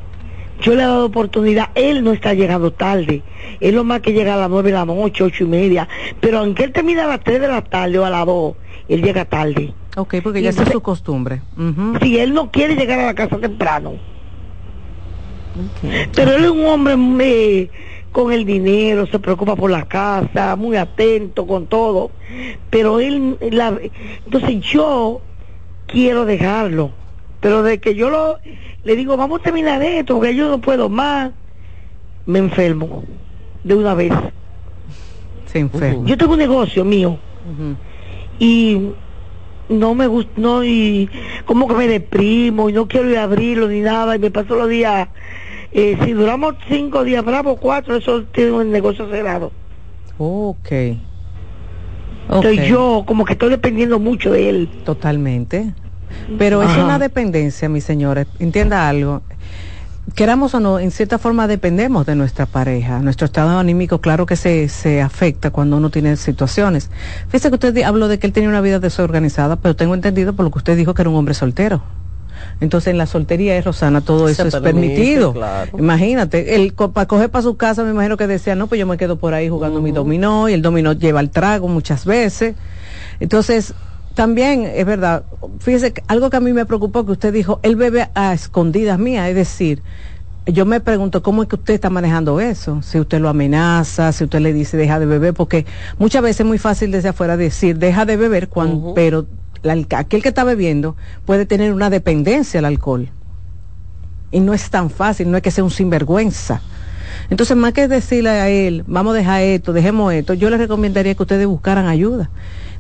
yo le he dado oportunidad, él no está llegando tarde, él lo más que llega a las nueve de la noche, ocho y media, pero aunque él termine a las tres de la tarde o a las dos, él llega tarde. Ok, porque ya es su costumbre. Si él no quiere llegar a la casa temprano. Pero él es un hombre eh, con el dinero, se preocupa por la casa, muy atento con todo. Pero él, la, entonces yo quiero dejarlo pero de que yo lo, le digo, vamos a terminar esto, porque yo no puedo más, me enfermo de una vez. Se enferma. Yo tengo un negocio mío y no me gusta, no, y como que me deprimo y no quiero ir a abrirlo ni nada y me paso los días, eh, si duramos cinco días bravo, cuatro, eso tiene un negocio cerrado. Ok. Entonces yo como que estoy dependiendo mucho de él. Totalmente. Pero es una dependencia, mis señores. Entienda algo. Queramos o no, en cierta forma dependemos de nuestra pareja. Nuestro estado anímico, claro que se, se afecta cuando uno tiene situaciones. Fíjese que usted habló de que él tenía una vida desorganizada, pero tengo entendido por lo que usted dijo que era un hombre soltero. Entonces en la soltería de Rosana todo eso es permitido. Imagínate, él para coger para su casa me imagino que decía, no, pues yo me quedo por ahí jugando mi dominó y el dominó lleva el trago muchas veces. Entonces, también es verdad, fíjese, algo que a mí me preocupó que usted dijo, él bebe a escondidas mías, es decir, yo me pregunto cómo es que usted está manejando eso, si usted lo amenaza, si usted le dice deja de beber, porque muchas veces es muy fácil desde afuera decir deja de beber, cuando, pero aquel que está bebiendo puede tener una dependencia al alcohol. Y no es tan fácil, no es que sea un sinvergüenza. Entonces, más que decirle a él, vamos a dejar esto, dejemos esto, yo le recomendaría que ustedes buscaran ayuda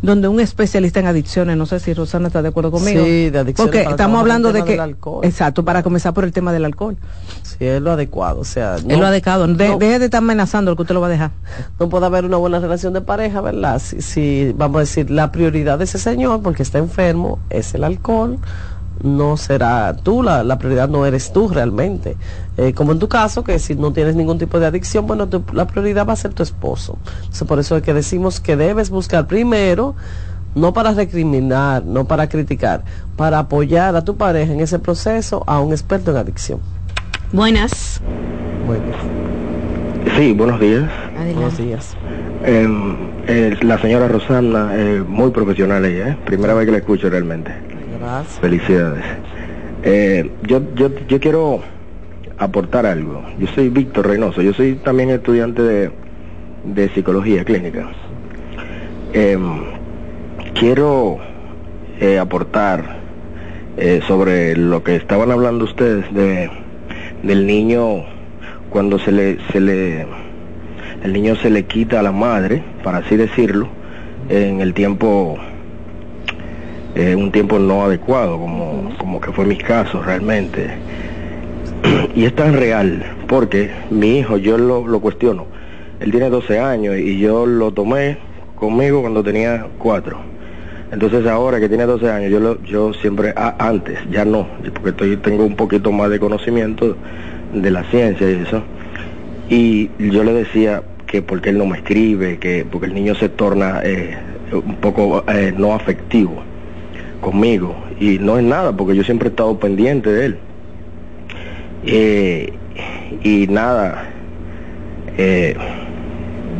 donde un especialista en adicciones, no sé si Rosana está de acuerdo conmigo. Sí, de adicciones. Porque estamos hablando de que... Exacto, para comenzar por el tema del alcohol. Sí, es lo adecuado, o sea... es lo adecuado, deje de estar amenazando lo que usted lo va a dejar. No puede haber una buena relación de pareja, ¿verdad? Si, si, vamos a decir, la prioridad de ese señor, porque está enfermo, es el alcohol, no será tú, la, la prioridad no eres tú realmente. Eh, como en tu caso, que si no tienes ningún tipo de adicción, bueno, la prioridad va a ser tu esposo. Entonces, por eso es que decimos que debes buscar primero, no para recriminar, no para criticar, para apoyar a tu pareja en ese proceso a un experto en adicción. Buenas. Buenas. Sí, buenos días. Buenos días. Em, eh, la señora Rosana, eh, muy profesional ella, ¿eh? primera vez que la escucho realmente. Felicidades. Eh, yo, yo, yo quiero aportar algo. Yo soy Víctor Reynoso, yo soy también estudiante de, de psicología clínica. Em, quiero eh, aportar eh, sobre lo que estaban hablando ustedes de del niño cuando se le se le el niño se le quita a la madre, para así decirlo, en el tiempo eh, un tiempo no adecuado, como, como que fue mi caso realmente. y es tan real, porque mi hijo, yo lo, lo cuestiono, él tiene 12 años y yo lo tomé conmigo cuando tenía 4. Entonces ahora que tiene 12 años, yo, lo, yo siempre, antes, ya no, porque estoy, tengo un poquito más de conocimiento de la ciencia y eso. Y yo le decía que porque él no me escribe, que porque el niño se torna eh, un poco eh, no afectivo conmigo y no es nada porque yo siempre he estado pendiente de él. Eh, y nada, eh,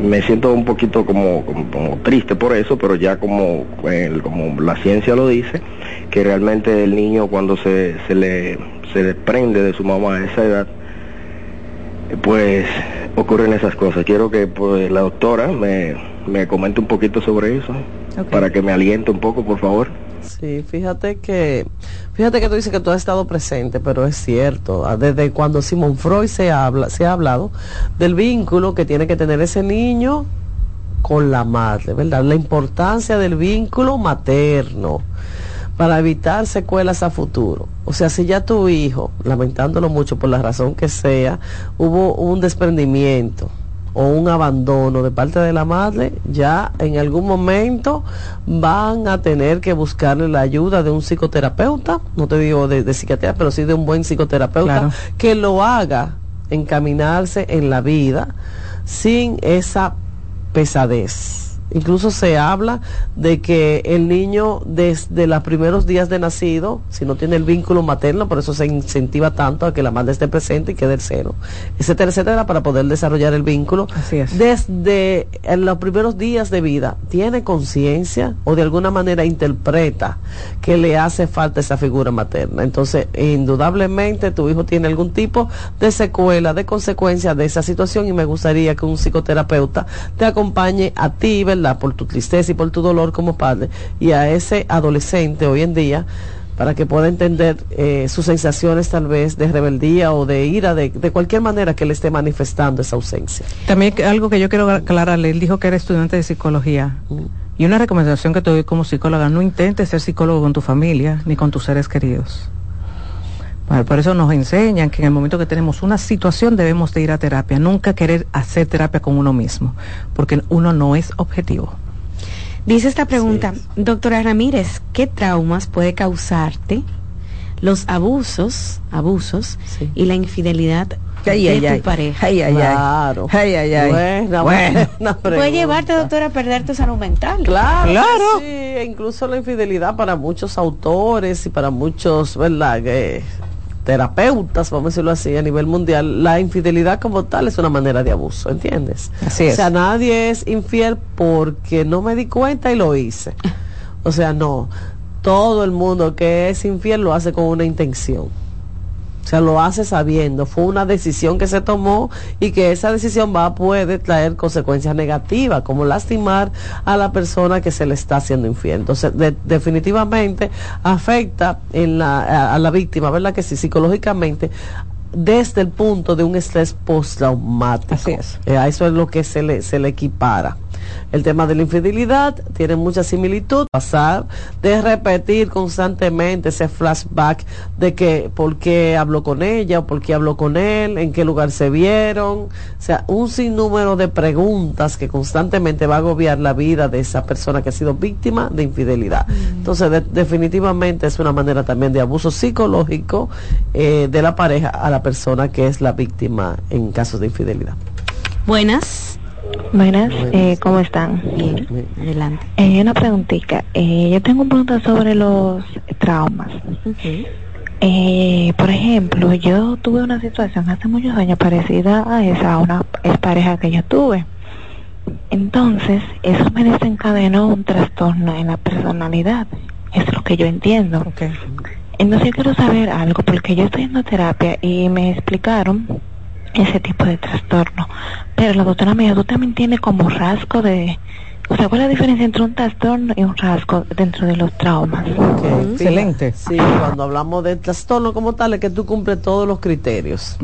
me siento un poquito como, como, triste por eso, pero ya como, como la ciencia lo dice, que realmente el niño cuando se, se, le, se desprende de su mamá a esa edad, pues ocurren esas cosas. Quiero que pues, la doctora me, me comente un poquito sobre eso, para que me aliente un poco, por favor. Sí, fíjate que, fíjate que tú dices que tú has estado presente, pero es cierto. Ah, Desde cuando Simón Freud se habla, se ha hablado del vínculo que tiene que tener ese niño con la madre, ¿verdad? La importancia del vínculo materno para evitar secuelas a futuro. O sea, si ya tu hijo, lamentándolo mucho por la razón que sea, hubo un desprendimiento o un abandono de parte de la madre, ya en algún momento van a tener que buscarle la ayuda de un psicoterapeuta, no te digo de, de psiquiatría, pero sí de un buen psicoterapeuta, Claro. que lo haga encaminarse en la vida sin esa pesadez. Incluso se habla de que el niño desde los primeros días de nacido, si no tiene el vínculo materno, por eso se incentiva tanto a que la madre esté presente y quede el seno, etcétera, etcétera, para poder desarrollar el vínculo. Desde en los primeros días de vida, tiene conciencia o de alguna manera interpreta que le hace falta esa figura materna. Entonces, indudablemente tu hijo tiene algún tipo de secuela, de consecuencia de esa situación y me gustaría que un psicoterapeuta te acompañe a ti, ¿verdad? Por tu tristeza y por tu dolor como padre y a ese adolescente hoy en día para que pueda entender eh, sus sensaciones tal vez de rebeldía o de ira, de, de cualquier manera que le esté manifestando esa ausencia. También algo que yo quiero aclararle, él dijo que era estudiante de psicología. Y una recomendación que te doy como psicóloga, no intentes ser psicólogo con tu familia ni con tus seres queridos. Bueno, por eso nos enseñan que en el momento que tenemos una situación debemos de ir a terapia, nunca querer hacer terapia con uno mismo, porque uno no es objetivo. Dice esta pregunta, doctora Ramírez, ¿qué traumas puede causarte los abusos, abusos y la infidelidad Ay, de ay, tu ay. pareja? Ay, ay, ay. Claro. Ay, ay, ay. Buena, Bueno. buena Puede llevarte, doctora, a perder tu salud mental. Claro, claro. sí, e incluso la infidelidad para muchos autores y para muchos, ¿verdad? Que, terapeutas, vamos a decirlo así, a nivel mundial, la infidelidad como tal es una manera de abuso, ¿entiendes? Así es. O sea, nadie es infiel porque no me di cuenta y lo hice. O sea, no. Todo el mundo que es infiel lo hace con una intención. O sea, lo hace sabiendo, fue una decisión que se tomó y que esa decisión va a puede traer consecuencias negativas, como lastimar a la persona que se le está haciendo infiel. Entonces, de- definitivamente afecta en la, a, a la víctima, ¿verdad? Que sí, psicológicamente, desde el punto de un estrés postraumático. Así es. a eso es lo que se le, se le equipara. El tema de la infidelidad tiene mucha similitud. Pasar de repetir constantemente ese flashback de que por qué habló con ella o por qué habló con él, en qué lugar se vieron. O sea, un sinnúmero de preguntas que constantemente va a agobiar la vida de esa persona que ha sido víctima de infidelidad. Entonces, de- definitivamente es una manera también de abuso psicológico eh, de la pareja a la persona que es la víctima en casos de infidelidad. Buenas. Buenas, eh, ¿cómo están? Bien, adelante. Eh, una preguntita. Eh, yo tengo un pregunta sobre los traumas. Eh, por ejemplo, yo tuve una situación hace muchos años parecida a esa, a una pareja que yo tuve. Entonces, eso me desencadenó un trastorno en la personalidad. Es lo que yo entiendo. Entonces, yo quiero saber algo, porque yo estoy en terapia y me explicaron ese tipo de trastorno. Pero la doctora me dijo, tú también tienes como rasgo de... O sea, ¿cuál es la diferencia entre un trastorno y un rasgo dentro de los traumas? Excelente. Sí, cuando hablamos de trastorno como tal, es que tú cumples todos los criterios.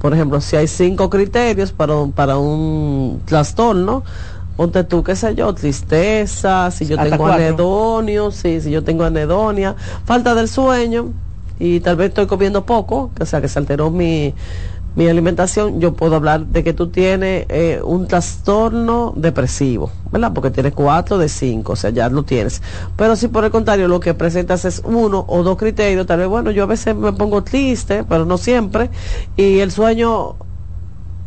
Por ejemplo, si hay cinco criterios para un, para un trastorno, ponte tú, qué sé yo, tristeza, si yo Hasta tengo cuatro. anedonio, sí, si yo tengo anedonia, falta del sueño y tal vez estoy comiendo poco, o sea, que se alteró mi, mi alimentación, yo puedo hablar de que tú tienes eh, un trastorno depresivo, ¿verdad? Porque tienes cuatro de cinco, o sea, ya lo tienes. Pero si por el contrario lo que presentas es uno o dos criterios, tal vez, bueno, yo a veces me pongo triste, pero no siempre, y el sueño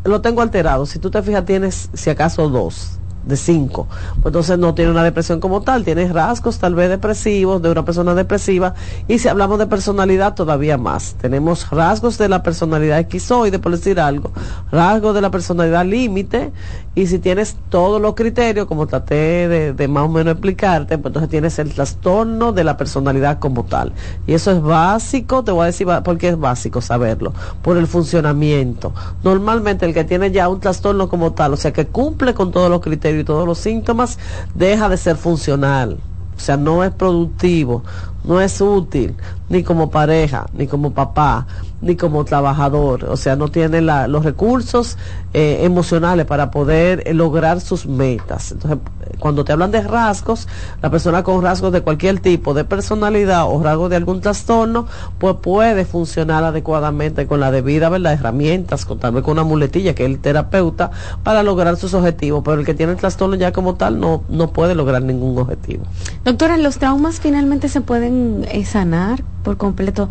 lo tengo alterado. Si tú te fijas, tienes si acaso dos de 5. Pues entonces no tiene una depresión como tal, tiene rasgos tal vez depresivos de una persona depresiva y si hablamos de personalidad todavía más. Tenemos rasgos de la personalidad esquizoide, por decir algo, rasgos de la personalidad límite y si tienes todos los criterios, como traté de, de más o menos explicarte, pues entonces tienes el trastorno de la personalidad como tal. Y eso es básico, te voy a decir por qué es básico saberlo, por el funcionamiento. Normalmente el que tiene ya un trastorno como tal, o sea, que cumple con todos los criterios y todos los síntomas, deja de ser funcional. O sea, no es productivo, no es útil, ni como pareja, ni como papá, ni como trabajador. O sea, no tiene la, los recursos eh, emocionales para poder eh, lograr sus metas. Entonces, cuando te hablan de rasgos, la persona con rasgos de cualquier tipo de personalidad o rasgos de algún trastorno, pues puede funcionar adecuadamente con la debida, ¿verdad? Herramientas, con, con una muletilla que es el terapeuta, para lograr sus objetivos. Pero el que tiene el trastorno ya como tal no, no puede lograr ningún objetivo. Doctora, ¿los traumas finalmente se pueden eh, sanar por completo?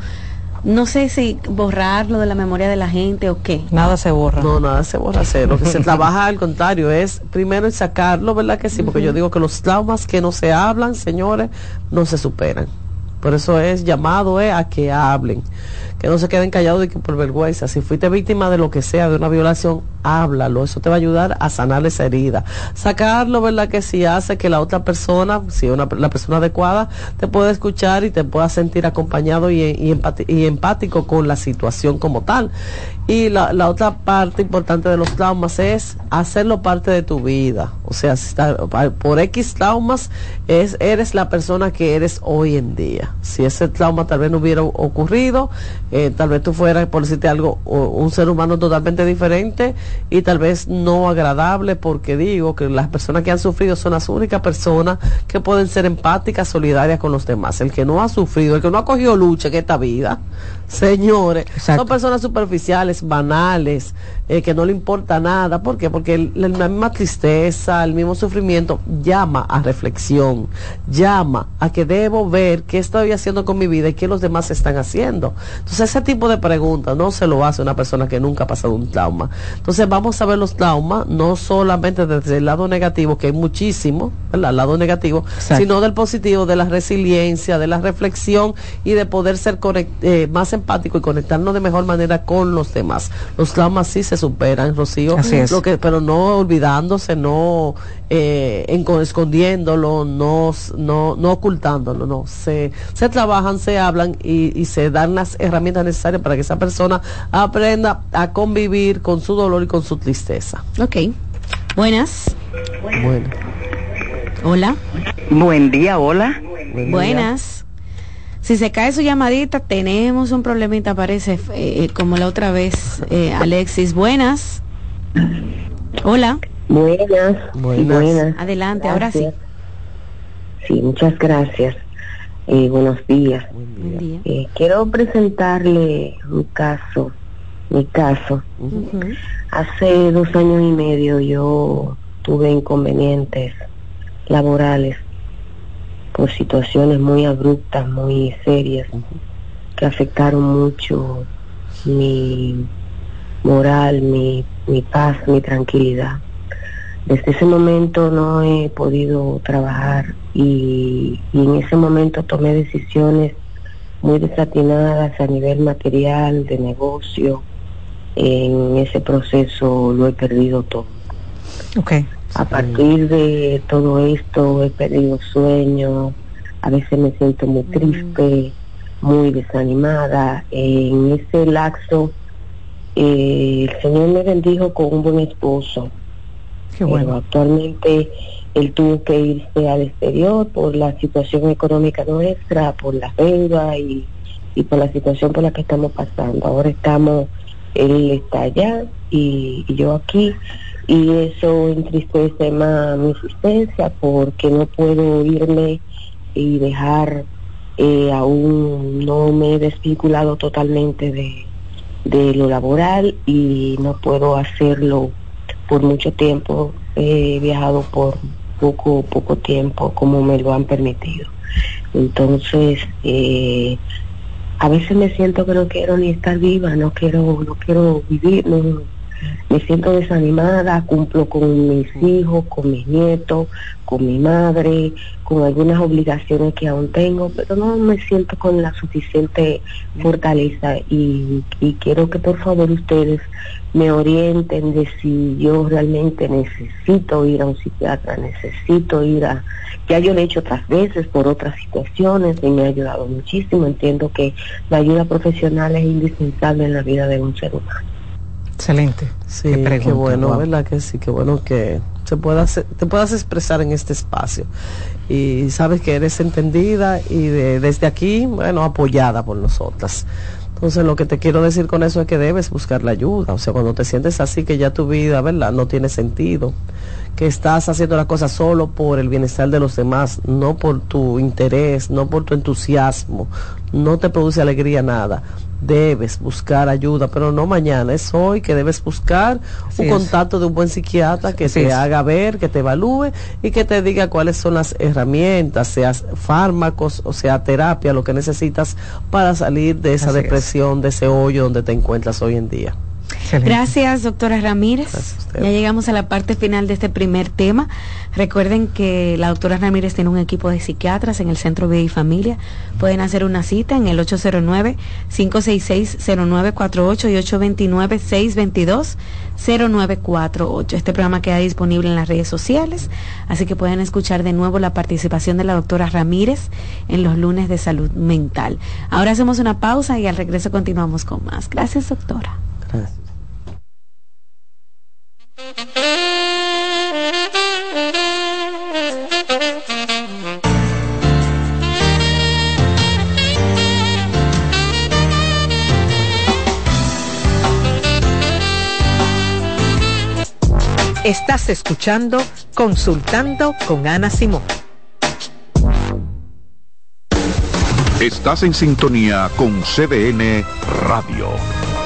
No sé si borrarlo de la memoria de la gente o qué. Nada se borra. No, nada se borra. Lo que se trabaja al contrario es primero en sacarlo, ¿verdad que sí? Porque yo digo que los traumas que no se hablan, señores, no se superan. Por eso es llamado eh, a que hablen, que no se queden callados y que por vergüenza. Si fuiste víctima de lo que sea, de una violación, háblalo. Eso te va a ayudar a sanar esa herida. Sacarlo, ¿verdad? Que si hace que la otra persona, si una, la persona adecuada, te pueda escuchar y te pueda sentir acompañado y, y empático con la situación como tal. Y la, la, otra parte importante de los traumas es hacerlo parte de tu vida. O sea, si está, por X traumas es, eres la persona que eres hoy en día. Si ese trauma tal vez no hubiera ocurrido, eh, tal vez tú fueras, por decirte algo, un ser humano totalmente diferente y tal vez no agradable, porque digo que las personas que han sufrido son las únicas personas que pueden ser empáticas, solidarias con los demás. El que no ha sufrido, el que no ha cogido lucha en esta vida, señores, son personas superficiales banales, eh, que no le importa nada. ¿Por qué? Porque la misma tristeza, el mismo sufrimiento llama a reflexión, llama a que debo ver qué estoy haciendo con mi vida y qué los demás están haciendo. Entonces ese tipo de preguntas no se lo hace una persona que nunca ha pasado un trauma. Entonces vamos a ver los traumas no solamente desde el lado negativo, que hay muchísimo, el lado negativo, sino del positivo, de la resiliencia, de la reflexión y de poder ser eh, más empático y conectarnos de mejor manera con los demás. Los traumas sí se superan, Rocío. Lo que, pero no olvidándose, no eh, escondiéndolo, no, no, no ocultándolo, no. Se, se trabajan, se hablan y, se dan las herramientas necesarias para que esa persona aprenda a convivir con su dolor y con su tristeza. Ok. Buenas. Bueno. Hola. Buen día, hola. Buenas. Si se cae su llamadita, tenemos un problemita, parece, eh, eh, como la otra vez. Eh, Alexis, buenas. Hola. Buenas. Buenas. Adelante, ahora sí. Sí, muchas gracias. buenos días. quiero presentarle un caso, mi caso. Hace dos años y medio yo tuve inconvenientes laborales por situaciones muy abruptas, muy serias, que afectaron mucho mi moral, mi, mi paz, mi tranquilidad. Desde ese momento no he podido trabajar y, y en ese momento tomé decisiones muy desatinadas a nivel material, de negocio. En ese proceso lo he perdido todo. Okay. A partir de todo esto he perdido sueño, a veces me siento muy triste, muy desanimada. En ese laxo eh, el Señor me bendijo con un buen esposo. Qué bueno. actualmente él tuvo que irse al exterior por la situación económica nuestra, por la deuda y, y por la situación por la que estamos pasando. Ahora estamos, él está allá y yo aquí y eso entristece más mi existencia porque no puedo irme y dejar eh, aún no me he desvinculado totalmente de, de lo laboral y no puedo hacerlo por mucho tiempo he viajado por poco poco tiempo como me lo han permitido. Entonces eh, a veces me siento que no quiero ni estar viva no quiero no quiero vivir no Me siento desanimada, cumplo con mis hijos, con mis nietos, con mi madre, con algunas obligaciones que aún tengo, pero no me siento con la suficiente fortaleza y, y quiero que por favor ustedes me orienten de si yo realmente necesito ir a un psiquiatra, necesito ir a ya yo lo he hecho otras veces por otras situaciones y me ha ayudado muchísimo. Entiendo que la ayuda profesional es indispensable en la vida de un ser humano. Excelente. Sí, qué, bueno, ¿verdad? Que sí, qué bueno que se pueda te puedas expresar en este espacio. Y sabes que eres entendida y desde aquí, bueno, apoyada por nosotras. Entonces lo que te quiero decir con eso es que debes buscar la ayuda. O sea, cuando te sientes así que ya tu vida, ¿verdad? No tiene sentido que estás haciendo las cosas solo por el bienestar de los demás, no por tu interés, no por tu entusiasmo, no te produce alegría nada. Debes buscar ayuda, pero no mañana, es hoy que debes buscar un contacto de un buen psiquiatra que te haga ver, que te evalúe y que te diga cuáles son las herramientas, sea fármacos o sea terapia, lo que necesitas para salir de esa depresión, de ese hoyo donde te encuentras hoy en día. Gracias, doctora Ramírez. ya llegamos a la parte final de este primer tema. Recuerden que la doctora Ramírez tiene un equipo de psiquiatras en el Centro Vida y Familia. Pueden hacer una cita en el 809-566-0948 y 829-622-0948. Este programa queda disponible en las redes sociales, así que pueden escuchar de nuevo la participación de la doctora Ramírez en los lunes de salud mental. Ahora hacemos una pausa y al regreso continuamos con más. Gracias, doctora. Estás escuchando Consultando con Ana Simón. Estás en sintonía con CDN Radio.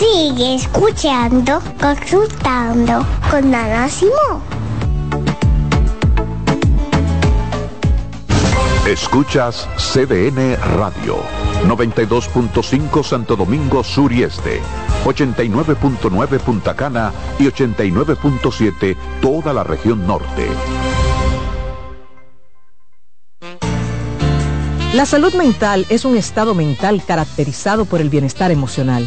Sigue escuchando, consultando con Ana Simón. Escuchas CDN Radio, 92.5 Santo Domingo Sur y Este, 89.9 Punta Cana y 89.7 toda la región norte. La salud mental es un estado mental caracterizado por el bienestar emocional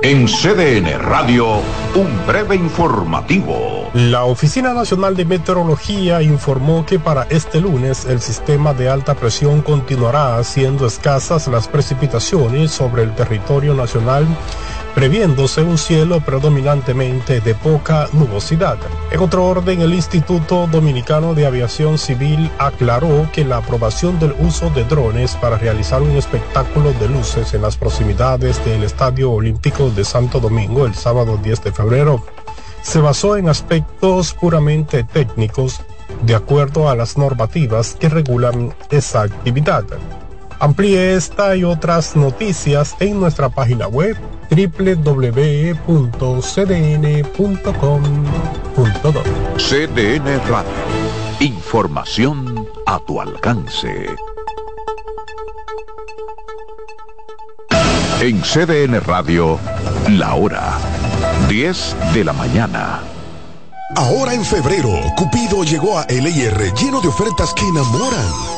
En CDN Radio, un breve informativo. La Oficina Nacional de Meteorología informó que para este lunes el sistema de alta presión continuará siendo escasas las precipitaciones sobre el territorio nacional previéndose un cielo predominantemente de poca nubosidad. En otro orden, el Instituto Dominicano de Aviación Civil aclaró que la aprobación del uso de drones para realizar un espectáculo de luces en las proximidades del Estadio Olímpico de Santo Domingo el sábado 10 de febrero se basó en aspectos puramente técnicos de acuerdo a las normativas que regulan esa actividad. Amplíe esta y otras noticias en nuestra página web www.cdn.com.do. CDN Radio. Información a tu alcance. En CDN Radio, la hora 10 de la mañana. Ahora en febrero, Cupido llegó a LIR lleno de ofertas que enamoran.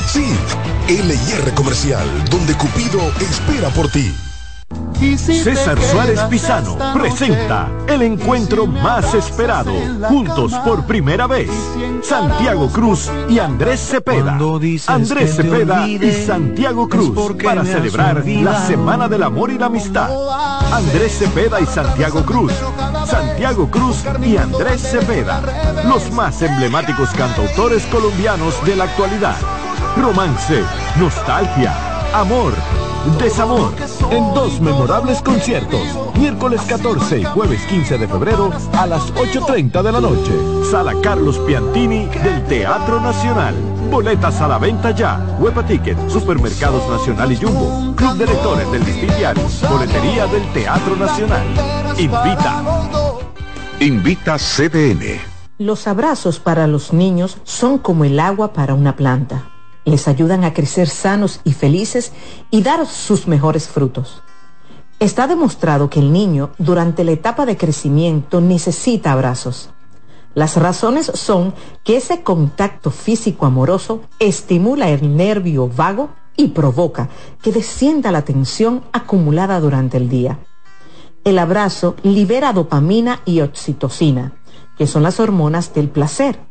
Sí, LIR Comercial, donde Cupido espera por ti. César Suárez Pisano presenta el encuentro más esperado, juntos por primera vez, Santiago Cruz y Andrés Cepeda. Andrés Cepeda y Santiago Cruz para celebrar la Semana del Amor y la Amistad. Andrés Cepeda y Santiago Cruz. Santiago Cruz y Andrés Cepeda, los más emblemáticos cantautores colombianos de la actualidad. Romance, nostalgia, amor, desamor, en dos memorables conciertos, miércoles 14 y jueves 15 de febrero a las 8.30 de la noche. Sala Carlos Piantini del Teatro Nacional. Boletas a la venta ya. Huepa Ticket, Supermercados Nacional y Jumbo. Club de Lectores del Distillario. Boletería del Teatro Nacional. Invita. Invita CDN. Los abrazos para los niños son como el agua para una planta les ayudan a crecer sanos y felices y dar sus mejores frutos. Está demostrado que el niño durante la etapa de crecimiento necesita abrazos. Las razones son que ese contacto físico amoroso estimula el nervio vago y provoca que descienda la tensión acumulada durante el día. El abrazo libera dopamina y oxitocina, que son las hormonas del placer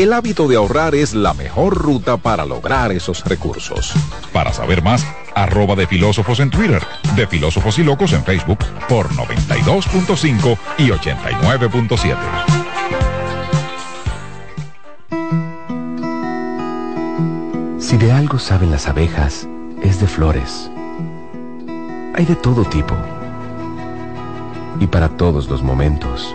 El hábito de ahorrar es la mejor ruta para lograr esos recursos. Para saber más, arroba de filósofos en Twitter, de filósofos y locos en Facebook por 92.5 y 89.7. Si de algo saben las abejas, es de flores. Hay de todo tipo y para todos los momentos.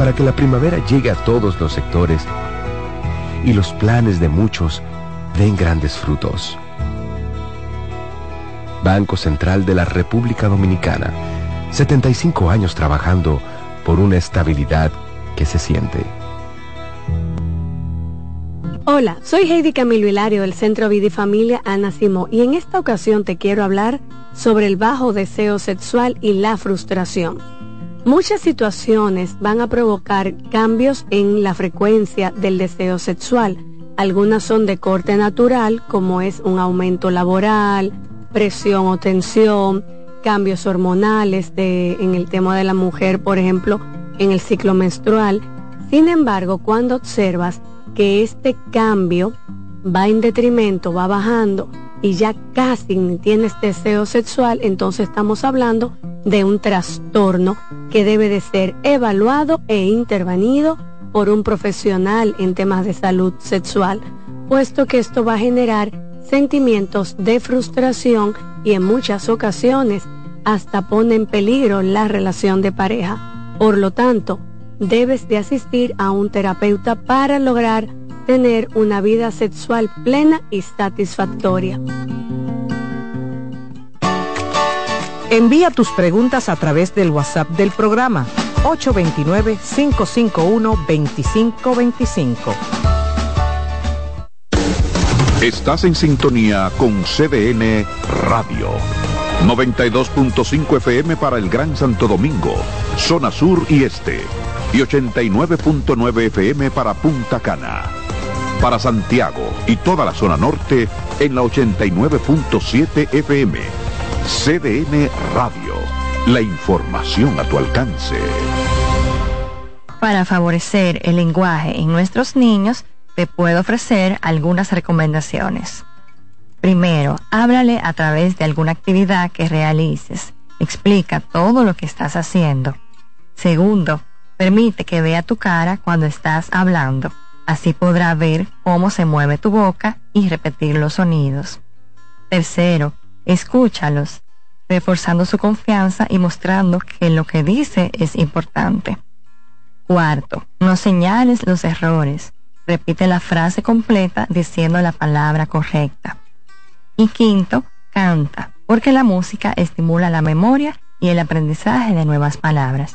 para que la primavera llegue a todos los sectores y los planes de muchos den grandes frutos. Banco Central de la República Dominicana, 75 años trabajando por una estabilidad que se siente. Hola, soy Heidi Camilo Hilario del Centro Vida Familia Ana Simó y en esta ocasión te quiero hablar sobre el bajo deseo sexual y la frustración. Muchas situaciones van a provocar cambios en la frecuencia del deseo sexual. Algunas son de corte natural, como es un aumento laboral, presión o tensión, cambios hormonales de, en el tema de la mujer, por ejemplo, en el ciclo menstrual. Sin embargo, cuando observas que este cambio va en detrimento, va bajando y ya casi tienes deseo sexual, entonces estamos hablando de un trastorno que debe de ser evaluado e intervenido por un profesional en temas de salud sexual, puesto que esto va a generar sentimientos de frustración y en muchas ocasiones hasta pone en peligro la relación de pareja. Por lo tanto, debes de asistir a un terapeuta para lograr tener una vida sexual plena y satisfactoria. Envía tus preguntas a través del WhatsApp del programa 829-551-2525. Estás en sintonía con CDN Radio. 92.5 FM para el Gran Santo Domingo, zona sur y este. Y 89.9 FM para Punta Cana. Para Santiago y toda la zona norte en la 89.7 FM. CDN Radio. La información a tu alcance. Para favorecer el lenguaje en nuestros niños, te puedo ofrecer algunas recomendaciones. Primero, háblale a través de alguna actividad que realices. Explica todo lo que estás haciendo. Segundo, permite que vea tu cara cuando estás hablando. Así podrá ver cómo se mueve tu boca y repetir los sonidos. Tercero, escúchalos, reforzando su confianza y mostrando que lo que dice es importante. Cuarto, no señales los errores. Repite la frase completa diciendo la palabra correcta. Y quinto, canta, porque la música estimula la memoria y el aprendizaje de nuevas palabras.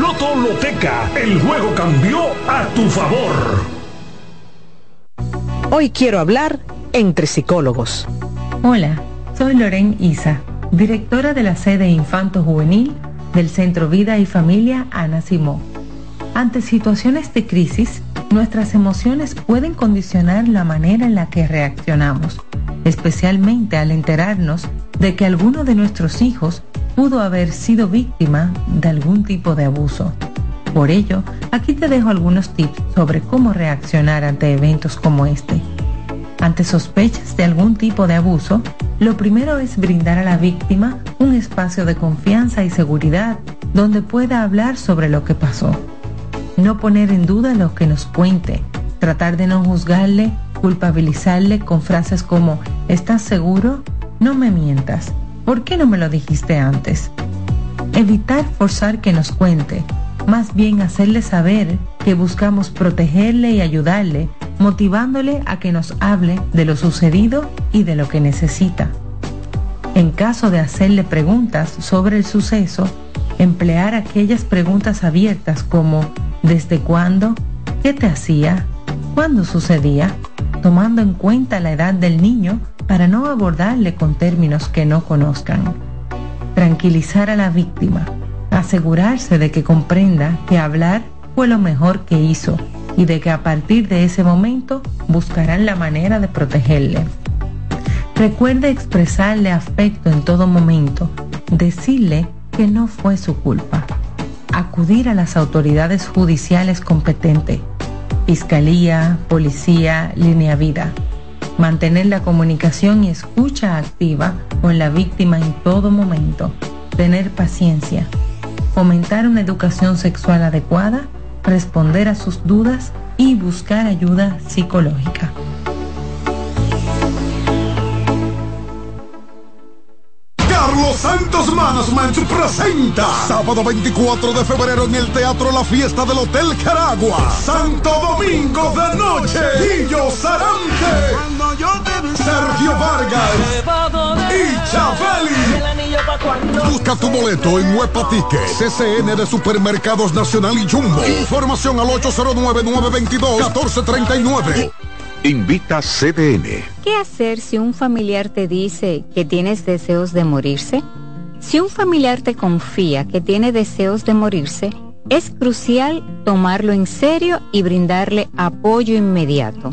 Loto Loteca, el juego cambió a tu favor. Hoy quiero hablar entre psicólogos. Hola, soy Loren Isa, directora de la sede Infanto Juvenil del Centro Vida y Familia Ana Simó. Ante situaciones de crisis, nuestras emociones pueden condicionar la manera en la que reaccionamos, especialmente al enterarnos de que alguno de nuestros hijos pudo haber sido víctima de algún tipo de abuso. Por ello, aquí te dejo algunos tips sobre cómo reaccionar ante eventos como este. Ante sospechas de algún tipo de abuso, lo primero es brindar a la víctima un espacio de confianza y seguridad donde pueda hablar sobre lo que pasó. No poner en duda lo que nos cuente, tratar de no juzgarle, culpabilizarle con frases como ¿estás seguro? No me mientas ¿Por qué no me lo dijiste antes? Evitar forzar que nos cuente, más bien hacerle saber que buscamos protegerle y ayudarle, motivándole a que nos hable de lo sucedido y de lo que necesita. En caso de hacerle preguntas sobre el suceso, emplear aquellas preguntas abiertas como ¿desde cuándo? ¿Qué te hacía? ¿Cuándo sucedía? Tomando en cuenta la edad del niño para no abordarle con términos que no conozcan. Tranquilizar a la víctima, asegurarse de que comprenda que hablar fue lo mejor que hizo y de que a partir de ese momento buscarán la manera de protegerle. Recuerde expresarle afecto en todo momento, decirle que no fue su culpa, acudir a las autoridades judiciales competentes, Fiscalía, Policía, Línea Vida. Mantener la comunicación y escucha activa con la víctima en todo momento. Tener paciencia. Fomentar una educación sexual adecuada. Responder a sus dudas y buscar ayuda psicológica. Carlos Santos Management presenta sábado 24 de febrero en el Teatro La Fiesta del Hotel Caragua. Santo Domingo de Noche. Guillo Sarante. Sergio Vargas. Y Chabeli. Busca tu boleto en Huepa Ticket. CCN de Supermercados Nacional y Jumbo. Información al 809-922-1439. Invita CDN. ¿Qué hacer si un familiar te dice que tienes deseos de morirse? Si un familiar te confía que tiene deseos de morirse, es crucial tomarlo en serio y brindarle apoyo inmediato.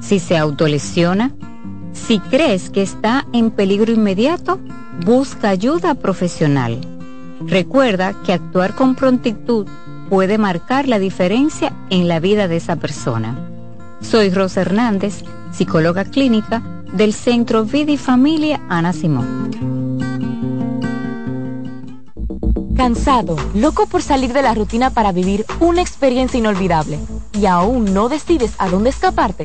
si se autolesiona, si crees que está en peligro inmediato, busca ayuda profesional. Recuerda que actuar con prontitud puede marcar la diferencia en la vida de esa persona. Soy Rosa Hernández, psicóloga clínica del Centro Vida y Familia Ana Simón. Cansado, loco por salir de la rutina para vivir una experiencia inolvidable y aún no decides a dónde escaparte.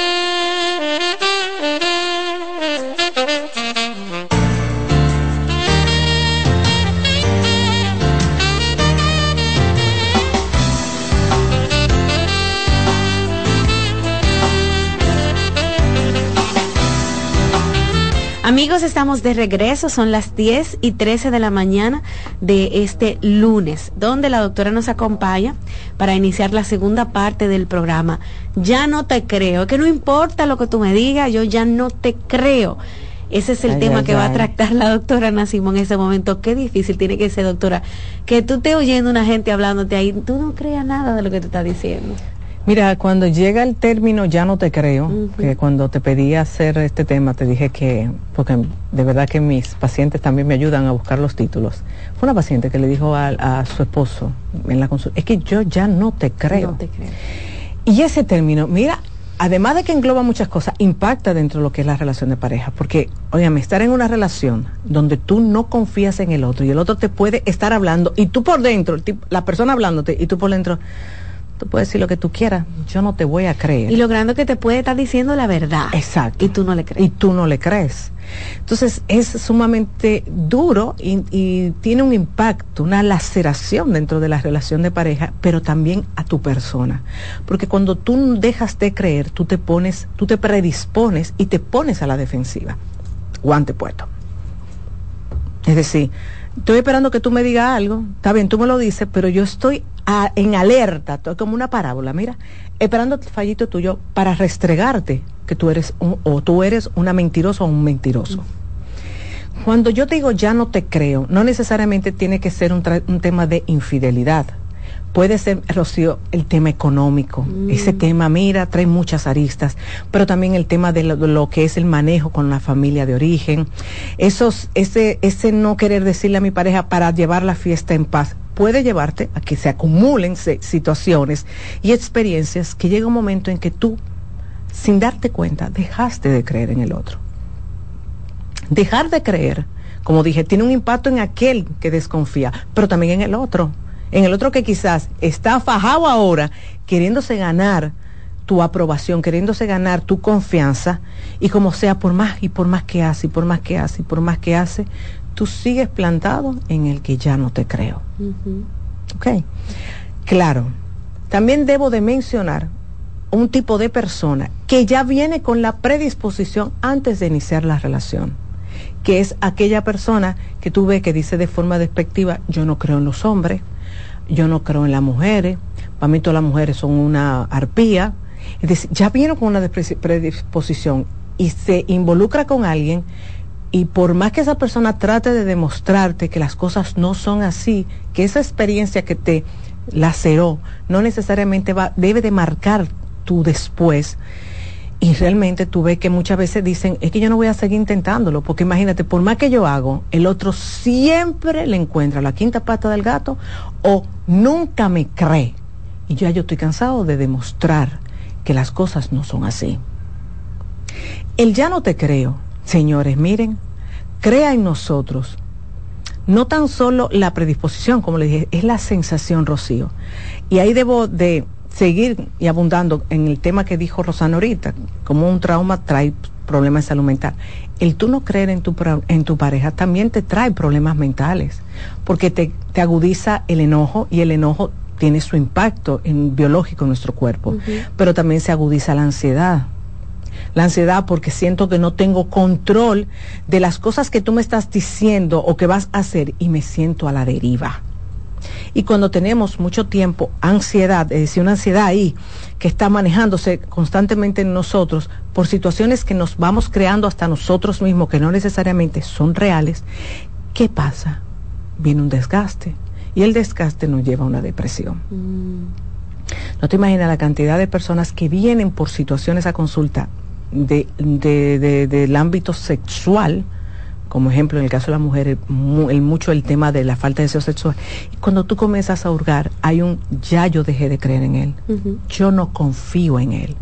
Amigos, estamos de regreso, son las 10 y 13 de la mañana de este lunes, donde la doctora nos acompaña para iniciar la segunda parte del programa. Ya no te creo, que no importa lo que tú me digas, yo ya no te creo. Ese es el tema que va a tratar la doctora Ana en ese momento. Qué difícil tiene que ser, doctora, que tú estés oyendo una gente hablándote ahí, tú no creas nada de lo que te está diciendo. Mira, cuando llega el término ya no te creo, que cuando te pedí hacer este tema te dije que, porque de verdad que mis pacientes también me ayudan a buscar los títulos. Fue una paciente que le dijo a, su esposo en la consulta, es que yo ya no te creo. No te creo. Y ese término, mira, además de que engloba muchas cosas, impacta dentro de lo que es la relación de pareja. Porque, óyame, estar en una relación donde tú no confías en el otro y el otro te puede estar hablando y tú por dentro, la persona hablándote y tú por dentro Tú puedes decir lo que tú quieras, yo no te voy a creer. Y logrando que te puede estar diciendo la verdad. Exacto. Y tú no le crees. Y tú no le crees. Entonces es sumamente duro y, tiene un impacto, una laceración dentro de la relación de pareja, pero también a tu persona. Porque cuando tú dejas de creer, tú te pones, tú te predispones y te pones a la defensiva. Guante puesto. Es decir, estoy esperando que tú me digas algo, está bien, tú me lo dices, pero yo estoy en alerta, estoy como una parábola, mira, esperando el fallito tuyo para restregarte que tú eres un, o tú eres una mentirosa o un mentiroso. Cuando yo digo ya no te creo, no necesariamente tiene que ser un, un tema de infidelidad Puede ser, Rocío, el tema económico. Mm. Ese tema, mira, trae muchas aristas, pero también el tema de lo, que es el manejo con la familia de origen. Esos, ese, ese no querer decirle a mi pareja para llevar la fiesta en paz puede llevarte a que se acumulen situaciones y experiencias que llega un momento en que tú, sin darte cuenta, dejaste de creer en el otro. Dejar de creer, como dije, tiene un impacto en aquel que desconfía, pero también en el otro en el otro que quizás está fajado ahora, queriéndose ganar tu aprobación, queriéndose ganar tu confianza, y como sea, por más y por más que hace, y por más que hace, y por más que hace, tú sigues plantado en el que ya no te creo. Ok. Claro. También debo de mencionar un tipo de persona que ya viene con la predisposición antes de iniciar la relación, que es aquella persona que tú ves que dice de forma despectiva, yo no creo en los hombres, yo no creo en las mujeres, para mí todas las mujeres son una arpía. Es ya vieron con una predisposición y se involucra con alguien y por más que esa persona trate de demostrarte que las cosas no son así, que esa experiencia que te laceró no necesariamente va, debe de marcar tu después, y realmente tú ves que muchas veces dicen, es que yo no voy a seguir intentándolo, porque imagínate, por más que yo hago, el otro siempre le encuentra la quinta pata del gato o nunca me cree. Y ya yo estoy cansado de demostrar que las cosas no son así. El ya no te creo, señores, miren, crea en nosotros. No tan solo la predisposición, como le dije, es la sensación, Rocío. Y ahí debo de seguir y abundando en el tema que dijo Rosana ahorita, como un trauma trae problemas de salud mental. El tú no creer en tu, en tu pareja también te trae problemas mentales, porque te, te agudiza el enojo y el enojo tiene su impacto en, biológico en nuestro cuerpo, pero también se agudiza la ansiedad. La ansiedad porque siento que no tengo control de las cosas que tú me estás diciendo o que vas a hacer y me siento a la deriva. Y cuando tenemos mucho tiempo ansiedad, es decir, una ansiedad ahí que está manejándose constantemente en nosotros por situaciones que nos vamos creando hasta nosotros mismos, que no necesariamente son reales, ¿qué pasa? Viene un desgaste y el desgaste nos lleva a una depresión. Mm. No te imaginas la cantidad de personas que vienen por situaciones a consulta de, del ámbito sexual, como ejemplo en el caso de las mujeres, el, mucho el tema de la falta de deseo sexual. Y cuando tú comienzas a hurgar, hay un ya yo dejé de creer en él, yo no confío en él.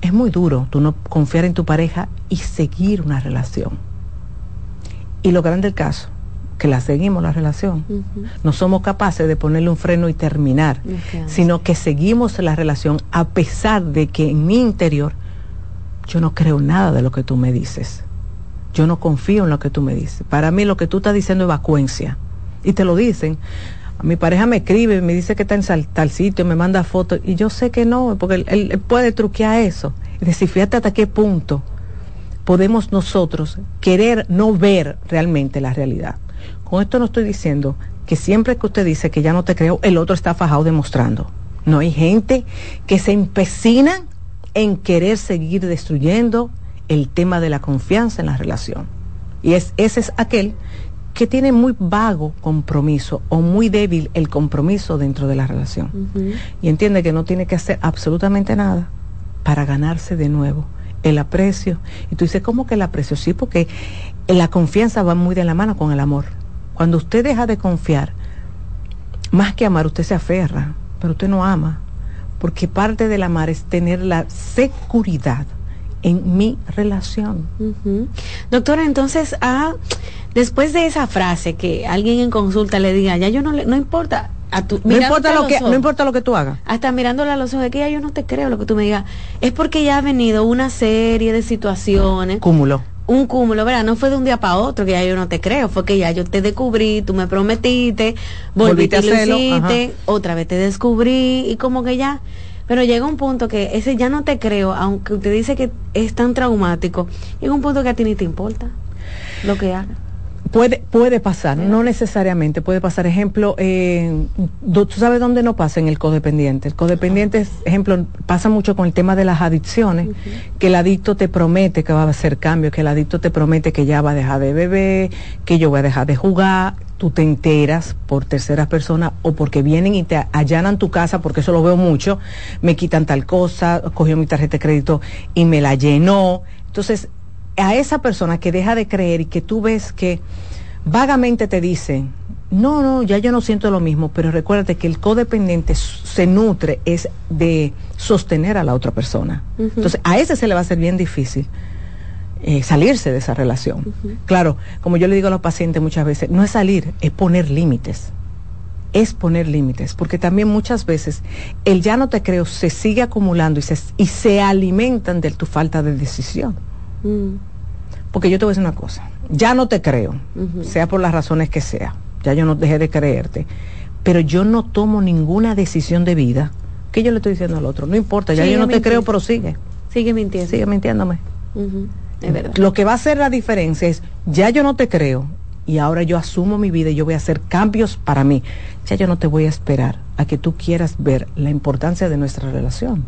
Es muy duro tú no confiar en tu pareja y seguir una relación. Y lo grande del caso, que la seguimos la relación. No somos capaces de ponerle un freno y terminar, sino que seguimos la relación a pesar de que en mi interior yo no creo nada de lo que tú me dices yo no confío en lo que tú me dices. Para mí lo que tú estás diciendo es vacuencia. Y te lo dicen. Mi pareja me escribe, me dice que está en tal sitio, me manda fotos, y yo sé que no, porque él, puede truquear eso. Es decir, fíjate hasta qué punto podemos nosotros querer no ver realmente la realidad. Con esto no estoy diciendo que siempre que usted dice que ya no te creo, el otro está fajado demostrando. No hay gente que se empecina en querer seguir destruyendo, el tema de la confianza en la relación. Y es, ese es aquel que tiene muy vago compromiso o muy débil el compromiso dentro de la relación. Y entiende que no tiene que hacer absolutamente nada para ganarse de nuevo el aprecio. Y tú dices, ¿cómo que el aprecio? Sí, porque la confianza va muy de la mano con el amor. Cuando usted deja de confiar, más que amar, usted se aferra, pero usted no ama. Porque parte del amar es tener la seguridad en mi relación. Doctora, entonces, ah, después de esa frase que alguien en consulta le diga, ya yo no le, no importa, a tu, no importa lo que no importa lo que tú hagas hasta mirándole a los ojos de que ya yo no te creo lo que tú me digas es porque ya ha venido una serie de situaciones. Cúmulo. Un cúmulo, ¿verdad? No fue de un día para otro que ya yo no te creo, fue que ya yo te descubrí, tú me prometiste, volviste a hacerlo, otra vez te descubrí y como que ya pero llega un punto que ese ya no te creo, aunque usted dice que es tan traumático, llega un punto que a ti ni te importa lo que haga. Puede, puede pasar, no necesariamente, puede pasar. Ejemplo, eh, ¿tú sabes dónde no pasa? En el codependiente. El codependiente, ejemplo, pasa mucho con el tema de las adicciones, que el adicto te promete que va a hacer cambio, que el adicto te promete que ya va a dejar de beber, que yo voy a dejar de jugar, tú te enteras por terceras personas o porque vienen y te allanan tu casa, porque eso lo veo mucho, me quitan tal cosa, cogió mi tarjeta de crédito y me la llenó. Entonces, a esa persona que deja de creer y que tú ves que vagamente te dice, no, no, ya yo no siento lo mismo, pero recuérdate que el codependiente se nutre es de sostener a la otra persona. Entonces, a ese se le va a ser bien difícil. Eh, salirse de esa relación. Claro, como yo le digo a los pacientes muchas veces, no es salir, es poner límites. Es poner límites, porque también muchas veces el ya no te creo se sigue acumulando y se, y se alimentan de tu falta de decisión. Mm. Porque yo te voy a decir una cosa, ya no te creo, sea por las razones que sea, ya yo no dejé de creerte, pero yo no tomo ninguna decisión de vida que yo le estoy diciendo al otro, no importa, ya yo no te creo, pero sigue. Sigue mintiendo. Sigue mintiéndome. Lo que va a hacer la diferencia es, ya yo no te creo y ahora yo asumo mi vida y yo voy a hacer cambios para mí. Ya yo no te voy a esperar a que tú quieras ver la importancia de nuestra relación.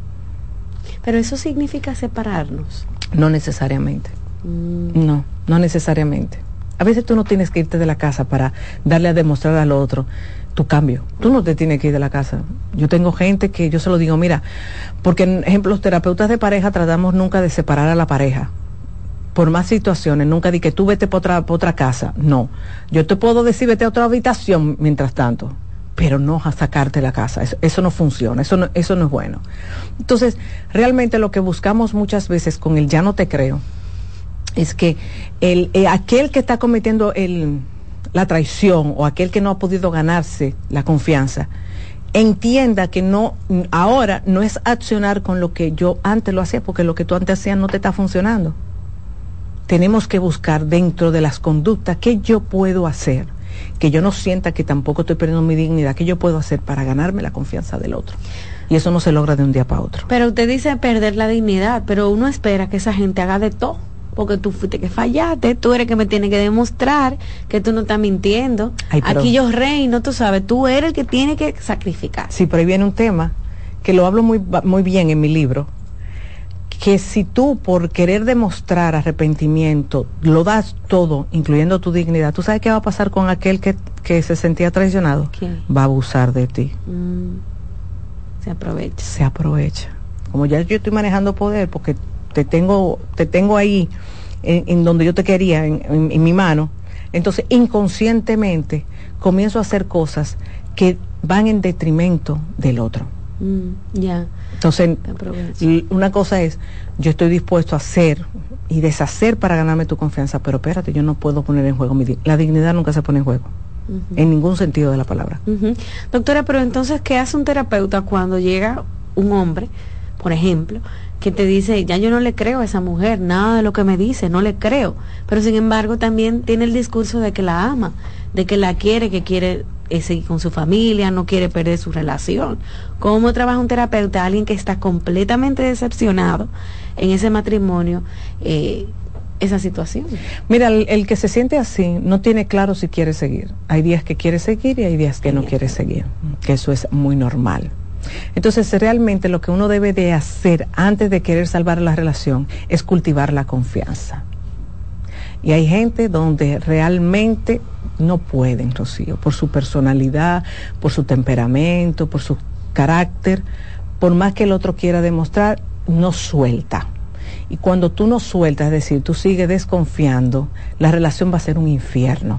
Pero eso significa separarnos. No necesariamente. Mm. No, no necesariamente. A veces tú no tienes que irte de la casa para darle a demostrar al otro tu cambio. Tú no te tienes que ir de la casa. Yo tengo gente que yo se lo digo, mira, porque en ejemplo los terapeutas de pareja tratamos nunca de separar a la pareja. Por más situaciones, nunca di que tú vete por otra, otra casa. No. Yo te puedo decir vete a otra habitación mientras tanto, pero no a sacarte la casa. Eso, no funciona, eso no, eso no es bueno. Entonces, realmente lo que buscamos muchas veces con el ya no te creo, es que el, eh, aquel que está cometiendo el, la traición o aquel que no ha podido ganarse la confianza, entienda que no, ahora no es accionar con lo que yo antes lo hacía, porque lo que tú antes hacías no te está funcionando. Tenemos que buscar dentro de las conductas qué yo puedo hacer, que yo no sienta que tampoco estoy perdiendo mi dignidad, qué yo puedo hacer para ganarme la confianza del otro. Y eso no se logra de un día para otro. Pero usted dice perder la dignidad, pero uno espera que esa gente haga de todo porque tú fuiste que fallaste, tú eres que me tiene que demostrar que tú no estás mintiendo. Aquí yo reino, tú sabes, tú eres el que tiene que sacrificar. Sí, pero ahí viene un tema que lo hablo muy, muy bien en mi libro, que si tú por querer demostrar arrepentimiento lo das todo, incluyendo tu dignidad, ¿tú sabes qué va a pasar con aquel que, se sentía traicionado? Va a abusar de ti. Mm. Se aprovecha. Se aprovecha. Como ya yo estoy manejando poder, porque te tengo, te tengo ahí en, donde yo te quería, en, mi mano, entonces inconscientemente comienzo a hacer cosas que van en detrimento del otro. Mm, ya. Entonces, una cosa es, yo estoy dispuesto a hacer y deshacer para ganarme tu confianza, pero espérate, yo no puedo poner en juego mi La dignidad nunca se pone en juego. En ningún sentido de la palabra. Doctora, pero entonces, ¿qué hace un terapeuta cuando llega un hombre, por ejemplo, que te dice, ya yo no le creo a esa mujer, nada de lo que me dice, no le creo. Pero sin embargo también tiene el discurso de que la ama, de que la quiere, que quiere eh, seguir con su familia, no quiere perder su relación. ¿Cómo trabaja un terapeuta? Alguien que está completamente decepcionado en ese matrimonio. Eh, esa situación. Mira, el, que se siente así no tiene claro si quiere seguir. Hay días que quiere seguir y hay días que no quiere seguir, que eso es muy normal. Entonces, realmente lo que uno debe de hacer antes de querer salvar la relación es cultivar la confianza. Y hay gente donde realmente no pueden, Rocío, por su personalidad, por su temperamento, por su carácter, por más que el otro quiera demostrar, no suelta. Y cuando tú no sueltas, es decir, tú sigues desconfiando, la relación va a ser un infierno.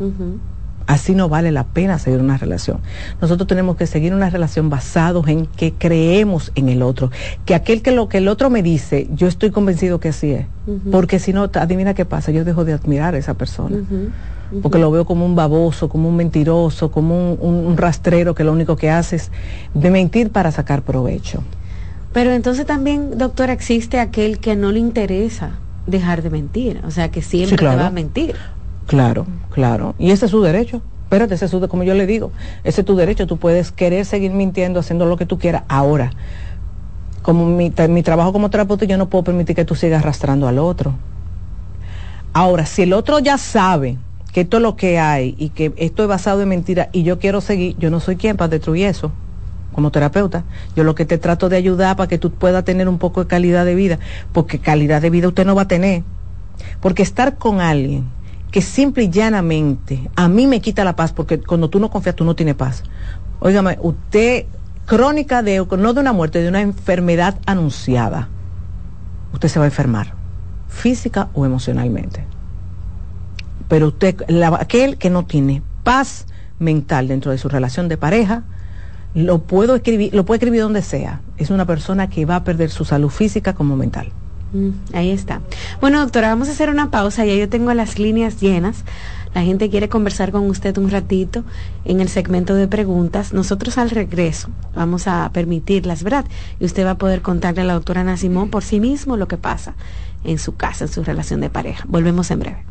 Así no vale la pena seguir una relación. Nosotros tenemos que seguir una relación basados en que creemos en el otro. Que aquel que lo que el otro me dice, yo estoy convencido que así es. Porque si no, adivina qué pasa, yo dejo de admirar a esa persona. Porque lo veo como un baboso, como un mentiroso, como un, rastrero que lo único que hace es de mentir para sacar provecho. Pero entonces también, doctora, existe aquel que no le interesa dejar de mentir, o sea, que siempre va a mentir. Claro, claro. Y ese es su derecho. Espérate, ese es su, como yo le digo, ese es tu derecho. Tú puedes querer seguir mintiendo, haciendo lo que tú quieras. Ahora, como mi, mi trabajo como terapeuta, yo no puedo permitir que tú sigas arrastrando al otro. Ahora, si el otro ya sabe que esto es lo que hay y que esto es basado en mentira y yo quiero seguir, yo no soy quien para destruir eso como terapeuta. Yo lo que te trato de ayudar para que tú puedas tener un poco de calidad de vida, porque calidad de vida usted no va a tener. Porque estar con alguien que simple y llanamente a mí me quita la paz, porque cuando tú no confías tú no tienes paz. Óigame, usted crónica de, no de una muerte, de una enfermedad anunciada, usted se va a enfermar, física o emocionalmente. Pero usted, aquel que no tiene paz mental dentro de su relación de pareja, lo puedo escribir, lo puede escribir donde sea. Es una persona que va a perder su salud física como mental. Mm, ahí está. Bueno, doctora, vamos a hacer una pausa. Ya yo tengo las líneas llenas. La gente quiere conversar con usted un ratito en el segmento de preguntas. Nosotros al regreso vamos a permitirlas, ¿verdad? Y usted va a poder contarle a la doctora Nasimón por sí mismo lo que pasa en su casa, en su relación de pareja. Volvemos en breve.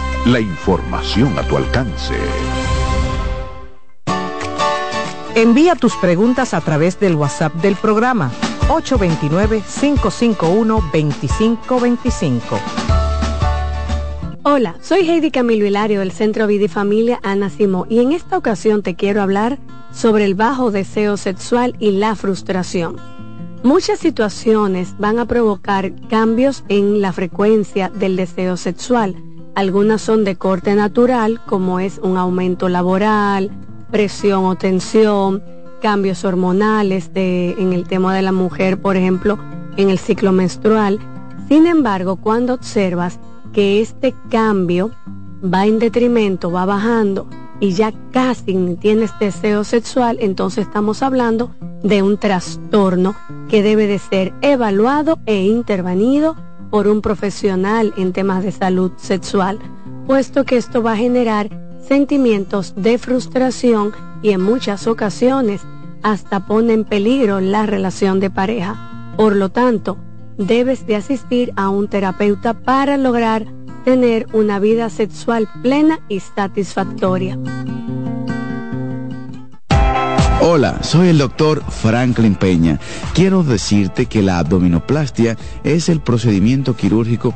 la información a tu alcance. Envía tus preguntas a través del WhatsApp del programa 829-551-2525. Hola, soy Heidi Camilo Hilario del Centro Vida y Familia Ana Simó y en esta ocasión te quiero hablar sobre el bajo deseo sexual y la frustración. Muchas situaciones van a provocar cambios en la frecuencia del deseo sexual algunas son de corte natural, como es un aumento laboral, presión o tensión, cambios hormonales de, en el tema de la mujer, por ejemplo, en el ciclo menstrual. Sin embargo, cuando observas que este cambio va en detrimento, va bajando y ya casi tienes deseo sexual, entonces estamos hablando de un trastorno que debe de ser evaluado e intervenido por un profesional en temas de salud sexual, puesto que esto va a generar sentimientos de frustración y en muchas ocasiones hasta pone en peligro la relación de pareja. Por lo tanto, debes de asistir a un terapeuta para lograr tener una vida sexual plena y satisfactoria. Hola, soy el doctor Franklin Peña. Quiero decirte que la abdominoplastia es el procedimiento quirúrgico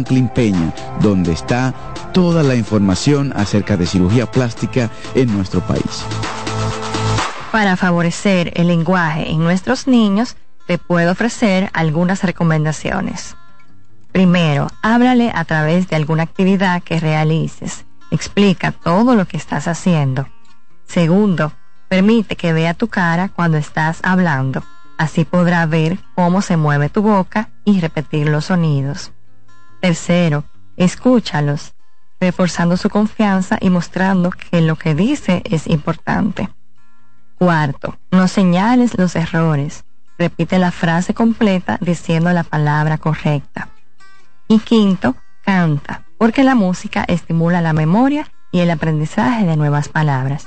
Franklin Peña, donde está toda la información acerca de cirugía plástica en nuestro país. Para favorecer el lenguaje en nuestros niños, te puedo ofrecer algunas recomendaciones. Primero, háblale a través de alguna actividad que realices. Explica todo lo que estás haciendo. Segundo, permite que vea tu cara cuando estás hablando. Así podrá ver cómo se mueve tu boca y repetir los sonidos. Tercero, escúchalos, reforzando su confianza y mostrando que lo que dice es importante. Cuarto, no señales los errores. Repite la frase completa diciendo la palabra correcta. Y quinto, canta, porque la música estimula la memoria y el aprendizaje de nuevas palabras.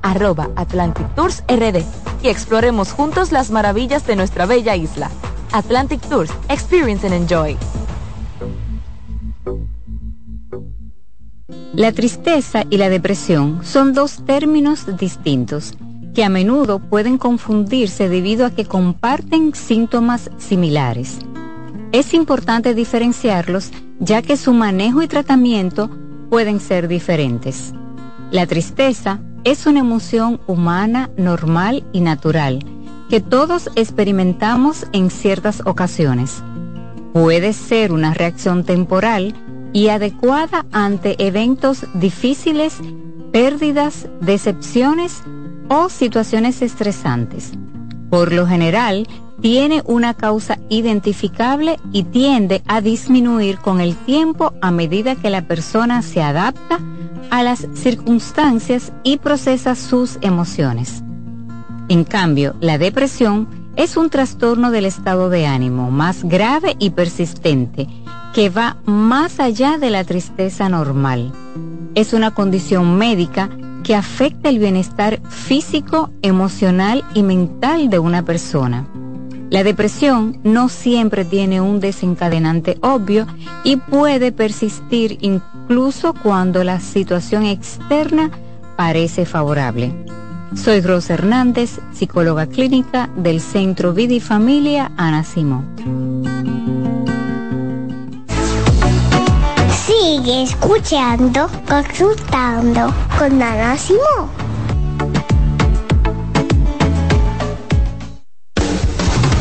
arroba Atlantic Tours RD. y exploremos juntos las maravillas de nuestra bella isla. Atlantic Tours, Experience and Enjoy. La tristeza y la depresión son dos términos distintos que a menudo pueden confundirse debido a que comparten síntomas similares. Es importante diferenciarlos ya que su manejo y tratamiento pueden ser diferentes. La tristeza es una emoción humana normal y natural que todos experimentamos en ciertas ocasiones. Puede ser una reacción temporal y adecuada ante eventos difíciles, pérdidas, decepciones o situaciones estresantes. Por lo general, tiene una causa identificable y tiende a disminuir con el tiempo a medida que la persona se adapta a las circunstancias y procesa sus emociones. En cambio, la depresión es un trastorno del estado de ánimo más grave y persistente que va más allá de la tristeza normal. Es una condición médica que afecta el bienestar físico, emocional y mental de una persona. La depresión no siempre tiene un desencadenante obvio y puede persistir incluso cuando la situación externa parece favorable. Soy Rosa Hernández, psicóloga clínica del Centro Vida y Familia Ana Simón. Sigue escuchando, consultando con Ana Simón.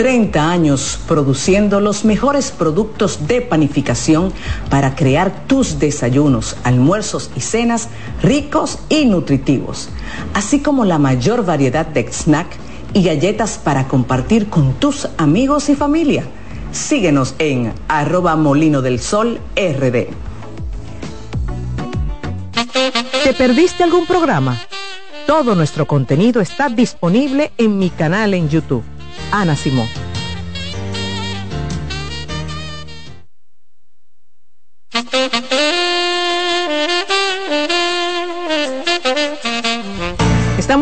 30 años produciendo los mejores productos de panificación para crear tus desayunos, almuerzos y cenas ricos y nutritivos, así como la mayor variedad de snack y galletas para compartir con tus amigos y familia. Síguenos en arroba molino del sol rd. ¿Te perdiste algún programa? Todo nuestro contenido está disponible en mi canal en YouTube Ana Simón.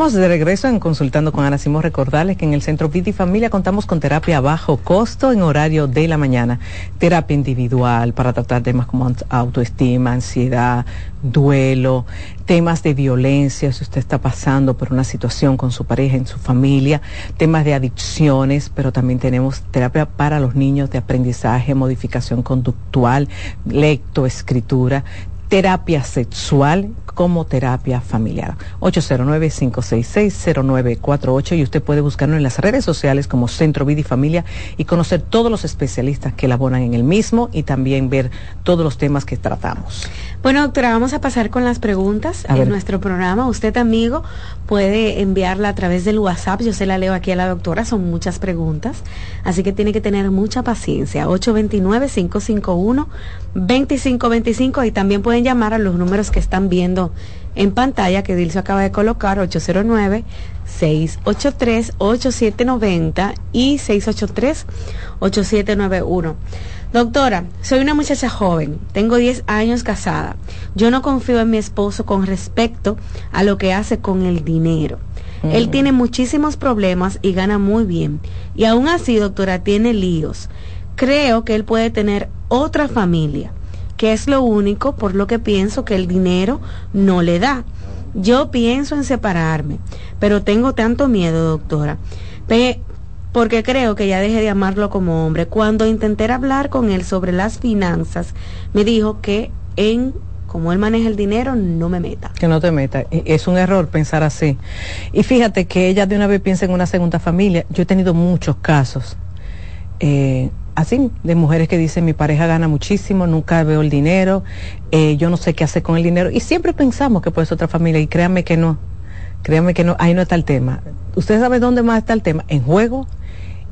De regreso en Consultando con Ana Simón. Recordarles que en el Centro y Familia contamos con terapia a bajo costo en horario de la mañana. Terapia individual para tratar temas como autoestima, ansiedad, duelo, temas de violencia, si usted está pasando por una situación con su pareja, en su familia, temas de adicciones, pero también tenemos terapia para los niños de aprendizaje, modificación conductual, lectoescritura, terapia sexual como terapia familiar. 809-566-0948 y usted puede buscarnos en las redes sociales como Centro Vida y Familia y conocer todos los especialistas que elaboran en el mismo y también ver todos los temas que tratamos. Bueno, doctora, vamos a pasar con las preguntas en nuestro programa. Usted, amigo, puede enviarla a través del WhatsApp. Yo se la leo aquí a la doctora, son muchas preguntas, así que tiene que tener mucha paciencia. 829-551-2525 y también pueden llamar a los números que están viendo en pantalla que Dilso acaba de colocar 809 683 8790 y 683 8791. Doctora, soy una muchacha joven, tengo 10 años casada. Yo no confío en mi esposo con respecto a lo que hace con el dinero. Él tiene muchísimos problemas y gana muy bien. Y aún así, doctora, tiene líos. Creo que él puede tener otra familia, que es lo único por lo que pienso que el dinero no le da. Yo pienso en separarme, pero tengo tanto miedo, doctora porque creo que ya dejé de amarlo como hombre. Cuando intenté hablar con él sobre las finanzas, me dijo que en como él maneja el dinero, no me meta. Que no te meta. E, es un error pensar así. Y fíjate que ella de una vez piensa en una segunda familia. Yo he tenido muchos casos eh, así, de mujeres que dicen mi pareja gana muchísimo, nunca veo el dinero, eh, yo no sé qué hacer con el dinero. Y siempre pensamos que puede ser otra familia. Y créanme que no. Créanme que no. Ahí no está el tema. ¿Usted sabe dónde más está el tema? En juego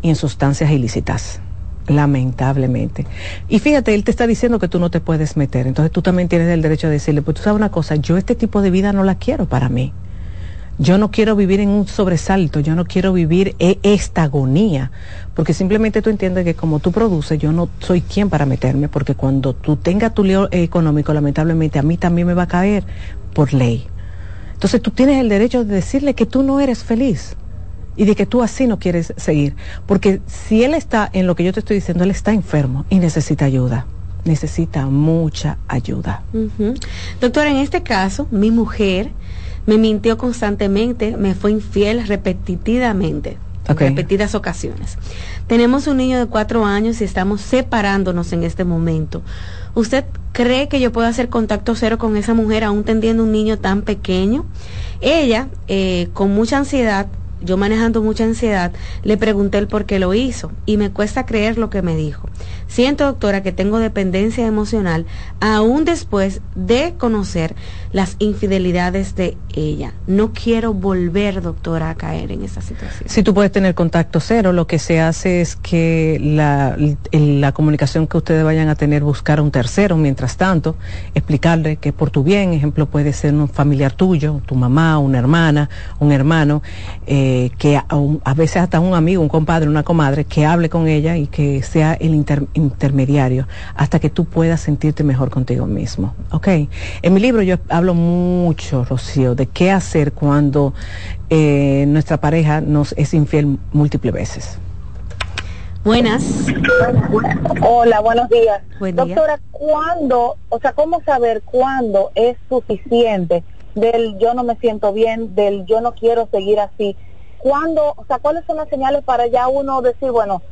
y en sustancias ilícitas. lamentablemente. Y fíjate, él te está diciendo que tú no te puedes meter, entonces tú también tienes el derecho de decirle, pues tú sabes una cosa, yo este tipo de vida no la quiero para mí. Yo no quiero vivir en un sobresalto, yo no quiero vivir e- esta agonía, porque simplemente tú entiendes que como tú produces, yo no soy quien para meterme, porque cuando tú tengas tu lío económico, lamentablemente a mí también me va a caer por ley. Entonces tú tienes el derecho de decirle que tú no eres feliz y de que tú así no quieres seguir, porque si él está en lo que yo te estoy diciendo, él está enfermo y necesita ayuda necesita mucha ayuda. Doctora, en este caso, mi mujer me mintió constantemente, me fue infiel repetitivamente, Ok. en repetidas ocasiones. Tenemos un niño de cuatro años y estamos separándonos en este momento. ¿Usted cree que yo puedo hacer contacto cero con esa mujer aún teniendo un niño tan pequeño? Ella, eh, con mucha ansiedad, yo manejando mucha ansiedad, le pregunté el por qué lo hizo y me cuesta creer lo que me dijo. Siento, doctora, que tengo dependencia emocional aún después de conocer las infidelidades de ella. No quiero volver, doctora, a caer en esa situación. Si tú puedes tener contacto cero, lo que se hace es que la, comunicación que ustedes vayan a tener, buscar a un tercero, mientras tanto, explicarle que por tu bien, ejemplo, puede ser un familiar tuyo, tu mamá, una hermana, un hermano, eh, que a veces hasta un amigo, un compadre, una comadre, que hable con ella y que sea el inter- intermediario hasta que tú puedas sentirte mejor contigo mismo. ¿Ok? En mi libro yo hablo mucho, Rocío, de qué hacer cuando eh, nuestra pareja nos es infiel múltiples veces. Buenas. Hola, buenos días. Buen día. Doctora, ¿cuándo, o sea, cómo saber cuándo es suficiente del yo no me siento bien, del yo no quiero seguir así? ¿Cuándo, o sea, cuáles son las señales para ya uno decir, bueno,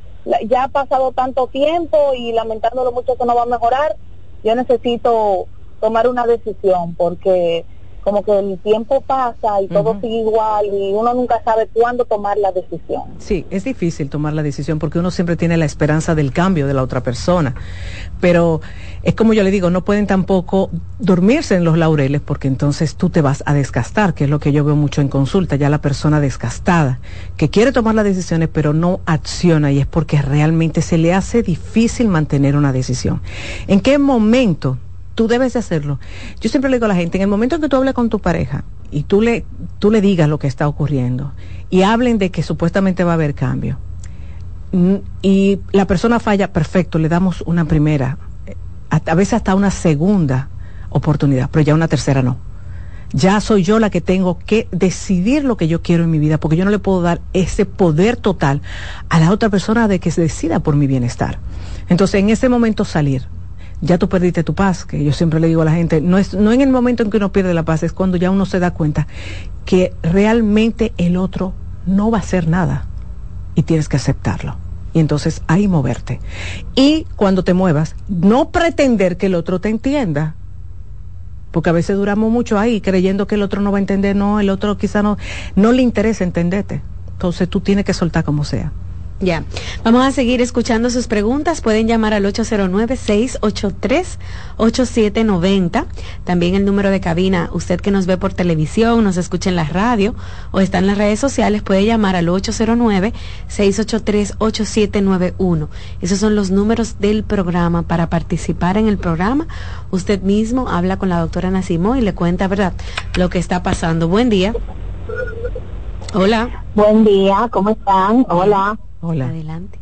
ya ha pasado tanto tiempo y lamentándolo mucho que no va a mejorar, yo necesito tomar una decisión porque como que el tiempo pasa y todo sigue igual y uno nunca sabe cuándo tomar la decisión. Sí, es difícil tomar la decisión porque uno siempre tiene la esperanza del cambio de la otra persona. Pero es como yo le digo, no pueden tampoco dormirse en los laureles porque entonces tú te vas a desgastar, que es lo que yo veo mucho en consulta, ya la persona desgastada, que quiere tomar las decisiones pero no acciona y es porque realmente se le hace difícil mantener una decisión. ¿En qué momento? Tú debes de hacerlo. Yo siempre le digo a la gente, en el momento en que tú hables con tu pareja y tú le, tú le digas lo que está ocurriendo y hablen de que supuestamente va a haber cambio mm, y la persona falla, perfecto, le damos una primera, eh, a, a veces hasta una segunda oportunidad, pero ya una tercera no. Ya soy yo la que tengo que decidir lo que yo quiero en mi vida, porque yo no le puedo dar ese poder total a la otra persona de que se decida por mi bienestar. Entonces, en ese momento salir, ya tú perdiste tu paz, que yo siempre le digo a la gente, no es no en el momento en que uno pierde la paz, es cuando ya uno se da cuenta que realmente el otro no va a hacer nada y tienes que aceptarlo. Y entonces ahí moverte. Y cuando te muevas, no pretender que el otro te entienda. Porque a veces duramos mucho ahí creyendo que el otro no va a entender, no, el otro quizá no, no le interesa entenderte. Entonces tú tienes que soltar como sea. Ya, vamos a seguir escuchando sus preguntas. Pueden llamar al 809-683-8790. También el número de cabina, usted que nos ve por televisión, nos escucha en la radio o está en las redes sociales, puede llamar al 809-683-8791. Esos son los números del programa. Para participar en el programa, usted mismo habla con la doctora Nacimo y le cuenta, ¿verdad?, lo que está pasando. Buen día. Hola. Buen día, ¿cómo están? Hola. Hola. Adelante.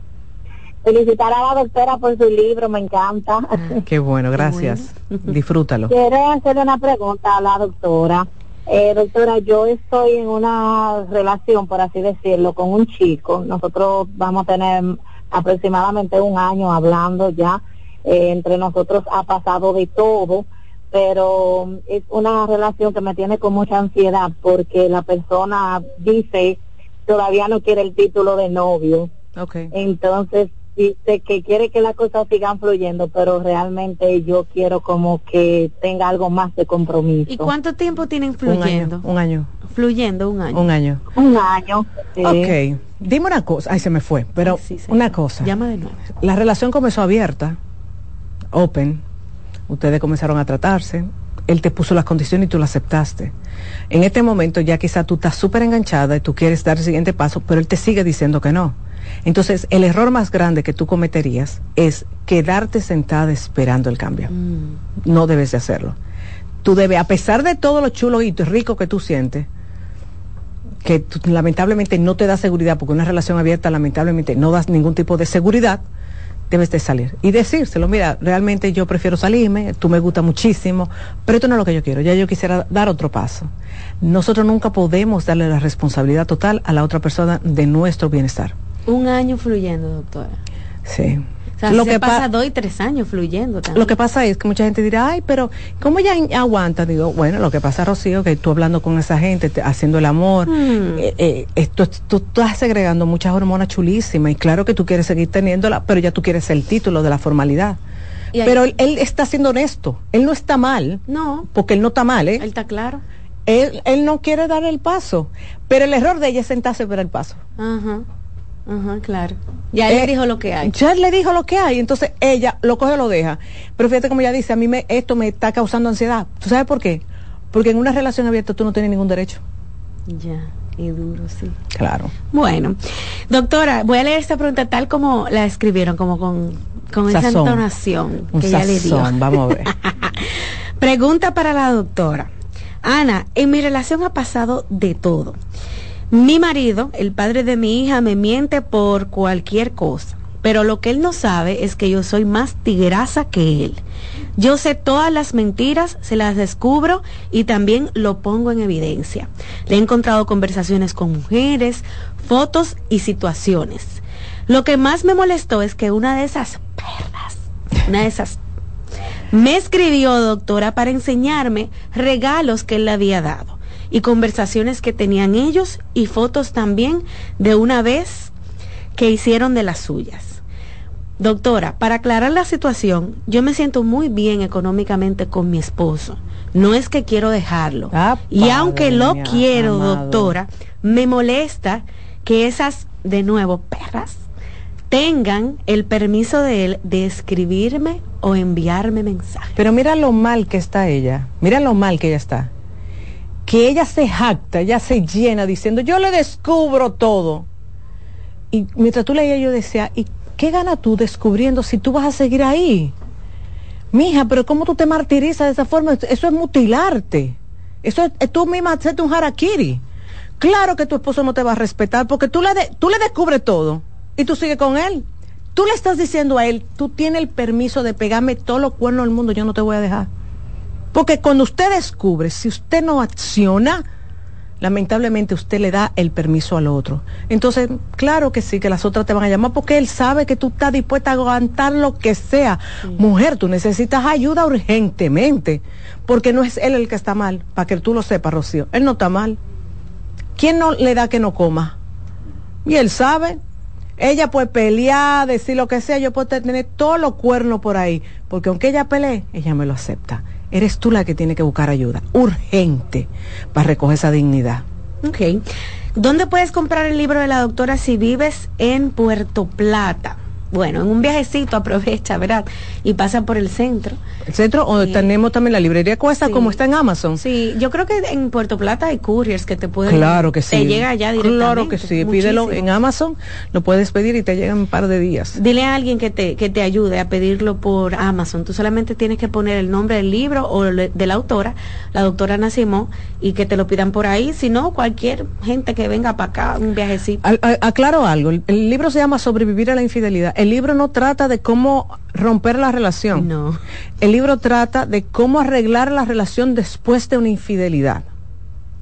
Felicitar a la doctora por su libro, me encanta. Qué bueno, gracias. Disfrútalo. Quiero hacerle una pregunta a la doctora. Eh, doctora, yo estoy en una relación, por así decirlo, con un chico. Nosotros vamos a tener aproximadamente un año hablando ya. Eh, entre nosotros ha pasado de todo, pero es una relación que me tiene con mucha ansiedad porque la persona dice todavía no quiere el título de novio. Okay. Entonces dice que quiere que las cosas sigan fluyendo, pero realmente yo quiero como que tenga algo más de compromiso. ¿Y cuánto tiempo tienen Un fluyendo? año, un año. Fluyendo un año. Un año. Un año. sí. Ok, dime una cosa, ay se me fue, pero una cosa. Llama de nuevo. La relación comenzó abierta, open, ustedes comenzaron a tratarse, él te puso las condiciones y tú las aceptaste. En este momento ya quizá tú estás súper enganchada y tú quieres dar el siguiente paso, pero él te sigue diciendo que no. Entonces, el error más grande que tú cometerías es quedarte sentada esperando el cambio. Mm. No debes de hacerlo. Tú debes, a pesar de todo lo chulo y rico que tú sientes, que tú, lamentablemente no te da seguridad, porque una relación abierta lamentablemente no das ningún tipo de seguridad, debes de salir y decírselo, mira, realmente yo prefiero salirme, tú me gusta muchísimo, pero esto no es lo que yo quiero, ya yo quisiera dar otro paso. Nosotros nunca podemos darle la responsabilidad total a la otra persona de nuestro bienestar. Un año fluyendo, doctora. Sí. Sea, Lo se que pa- pasa dos y tres años fluyendo también. Lo que pasa es que mucha gente dirá, ay, pero ¿cómo in- aguanta? Digo, bueno, lo que pasa, Rocío, que tú hablando con esa gente, te- haciendo el amor, Hmm. eh, eh, esto, tú estás segregando muchas hormonas chulísimas y claro que tú quieres seguir teniéndola, pero ya tú quieres el título de la formalidad. Pero él, él está siendo honesto, él no está mal, No, porque él no está mal, ¿eh? él está claro. Él, él no quiere dar el paso, pero el error de ella es sentarse para el paso. Ajá. Ajá, claro. Ya él Eh, le dijo lo que hay. Ya le dijo lo que hay, entonces ella lo coge o lo deja. Pero fíjate como ella dice, a mí me, esto me está causando ansiedad. ¿Tú sabes por qué? Porque en una relación abierta tú no tienes ningún derecho. Ya, y duro, sí. Claro. Bueno, doctora, voy a leer esta pregunta tal como la escribieron, como con, con esa entonación Un que ella le dio. vamos a ver. Pregunta para la doctora. Ana, en mi relación ha pasado de todo. Mi marido, el padre de mi hija, me miente por cualquier cosa. Pero lo que él no sabe es que yo soy más tigrasa que él. Yo sé todas las mentiras, se las descubro y también lo pongo en evidencia. Le he encontrado conversaciones con mujeres, fotos y situaciones. Lo que más me molestó es que una de esas perras, una de esas me escribió, doctora, para enseñarme regalos que él le había dado y conversaciones que tenían ellos y fotos también de una vez que hicieron de las suyas. Doctora, para aclarar la situación, yo me siento muy bien económicamente con mi esposo. No es que quiero dejarlo. y aunque lo quiero, amado. doctora, me molesta que esas, de nuevo, perras, tengan el permiso de él de escribirme o enviarme mensajes. Pero mira lo mal que está ella, mira lo mal que ella está. Que ella se jacta, ella se llena diciendo, yo le descubro todo. Y mientras tú leías yo decía, ¿y qué gana tú descubriendo si tú vas a seguir ahí? Mija, pero ¿cómo tú te martirizas de esa forma? Eso es mutilarte. Eso es, tú misma hacerte un harakiri. Claro que tu esposo no te va a respetar porque tú le, tú le descubres todo y tú sigues con él. Tú le estás diciendo a él, tú tienes el permiso de pegarme todos los cuernos del mundo, yo no te voy a dejar. Porque cuando usted descubre, si usted no acciona, lamentablemente usted le da el permiso al otro. Entonces, claro que sí, que las otras te van a llamar porque él sabe que tú estás dispuesta a aguantar lo que sea. Mujer, tú necesitas ayuda urgentemente, porque no es él el que está mal, para que tú lo sepas, Rocío. Él no está mal. ¿Quién no le da que no coma? Y él sabe. Ella puede pelear, decir lo que sea, yo puedo tener todos los cuernos por ahí, porque aunque ella pelee, ella me lo acepta. Eres tú la que tiene que buscar ayuda, urgente, para recoger esa dignidad. Ok. ¿Dónde puedes comprar el libro de la doctora si vives en Puerto Plata? Bueno, en un viajecito aprovecha, ¿verdad? Y pasa por el centro. El centro, o tenemos también la librería Cuesta, Sí. como está en Amazon. Sí, yo creo que en Puerto Plata hay couriers que te pueden... Claro que sí. Te llega allá directamente. Claro que sí. Pídelo en Amazon, lo puedes pedir y te llega en un par de días. Dile a alguien que te, que te ayude a pedirlo por Amazon. Tú solamente tienes que poner el nombre del libro o de la autora, la doctora Nacimó, y que te lo pidan por ahí. Si no, cualquier gente que venga para acá, un viajecito. Al- a- aclaro algo, el, el libro se llama Sobrevivir a la infidelidad. El libro no trata de cómo romper la relación. No. El libro trata de cómo arreglar la relación después de una infidelidad.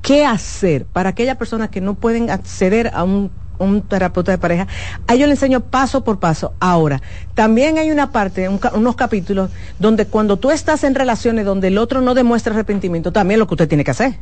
¿Qué hacer para aquellas personas que no pueden acceder a un, un terapeuta de pareja? A ellos le enseño paso por paso. Ahora, también hay una parte, un unos capítulos, donde cuando tú estás en relaciones donde el otro no demuestra arrepentimiento, también lo que usted tiene que hacer.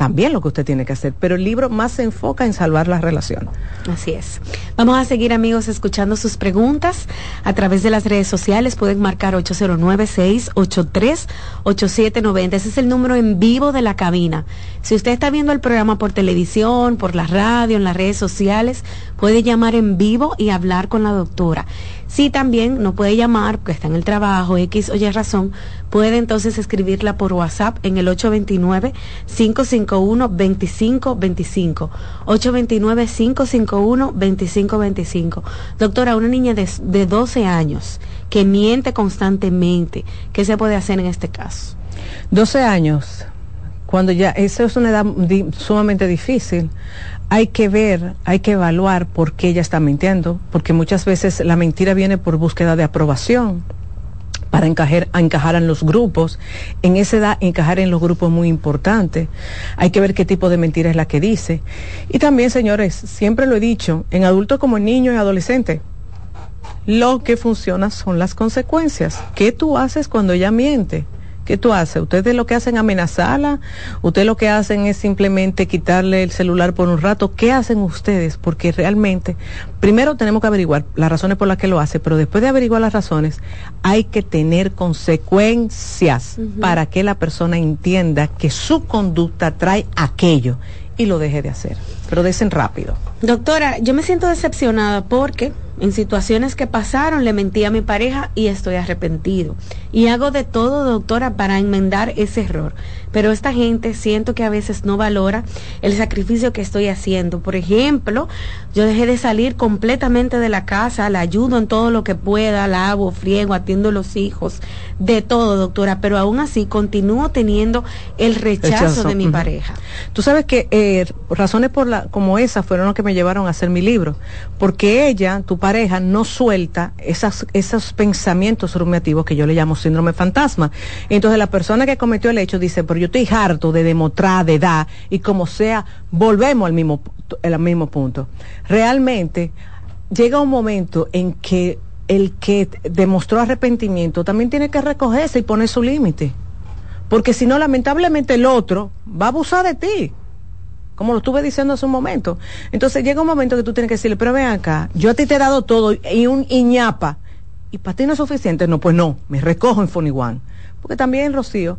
También lo que usted tiene que hacer. Pero el libro más se enfoca en salvar la relación. Así es. Vamos a seguir amigos escuchando sus preguntas a través de las redes sociales. Pueden marcar 809-683-8790. Ese es el número en vivo de la cabina. Si usted está viendo el programa por televisión, por la radio, en las redes sociales, puede llamar en vivo y hablar con la doctora. Si también no puede llamar porque está en el trabajo, X o Y razón, puede entonces escribirla por WhatsApp en el 829-551-2525. 829-551-2525. Doctora, una niña de, de 12 años que miente constantemente, ¿qué se puede hacer en este caso? 12 años, cuando ya, eso es una edad sumamente difícil hay que ver, hay que evaluar por qué ella está mintiendo, porque muchas veces la mentira viene por búsqueda de aprobación para encajar, encajar en los grupos. En esa edad, encajar en los grupos es muy importante. Hay que ver qué tipo de mentira es la que dice. Y también, señores, siempre lo he dicho, en adultos como en niños y adolescentes, lo que funciona son las consecuencias. ¿Qué tú haces cuando ella miente? ¿Qué tú haces? ¿Ustedes lo que hacen es amenazarla? ¿Ustedes lo que hacen es simplemente quitarle el celular por un rato? ¿Qué hacen ustedes? Porque realmente, primero tenemos que averiguar las razones por las que lo hace, pero después de averiguar las razones, hay que tener consecuencias para que la persona entienda que su conducta trae aquello y lo deje de hacer. Pero desen rápido. Doctora, yo me siento decepcionada porque en situaciones que pasaron le mentí a mi pareja y estoy arrepentido. Y hago de todo, doctora, para enmendar ese error. Pero esta gente siento que a veces no valora el sacrificio que estoy haciendo. Por ejemplo, yo dejé de salir completamente de la casa, la ayudo en todo lo que pueda, lavo, friego, atiendo a los hijos, de todo, doctora. Pero aún así continúo teniendo el rechazo, de mi pareja. Tú sabes que eh, razones por como esa fueron las que me llevaron a hacer mi libro. Porque ella, tu pareja, no suelta esas, esos pensamientos rumiativos que yo le llamo síndrome fantasma. Entonces la persona que cometió el hecho dice, pero yo estoy harto de demostrar, de edad, y como sea, volvemos al mismo, al mismo punto. Realmente llega un momento en que el que demostró arrepentimiento también tiene que recogerse y poner su límite. Porque si no, lamentablemente el otro va a abusar de ti como lo estuve diciendo hace un momento. Entonces llega un momento que tú tienes que decirle, pero ven acá, yo a ti te he dado todo y un iñapa, y para ti no es suficiente. No, pues no, me recojo en One. Porque también, Rocío,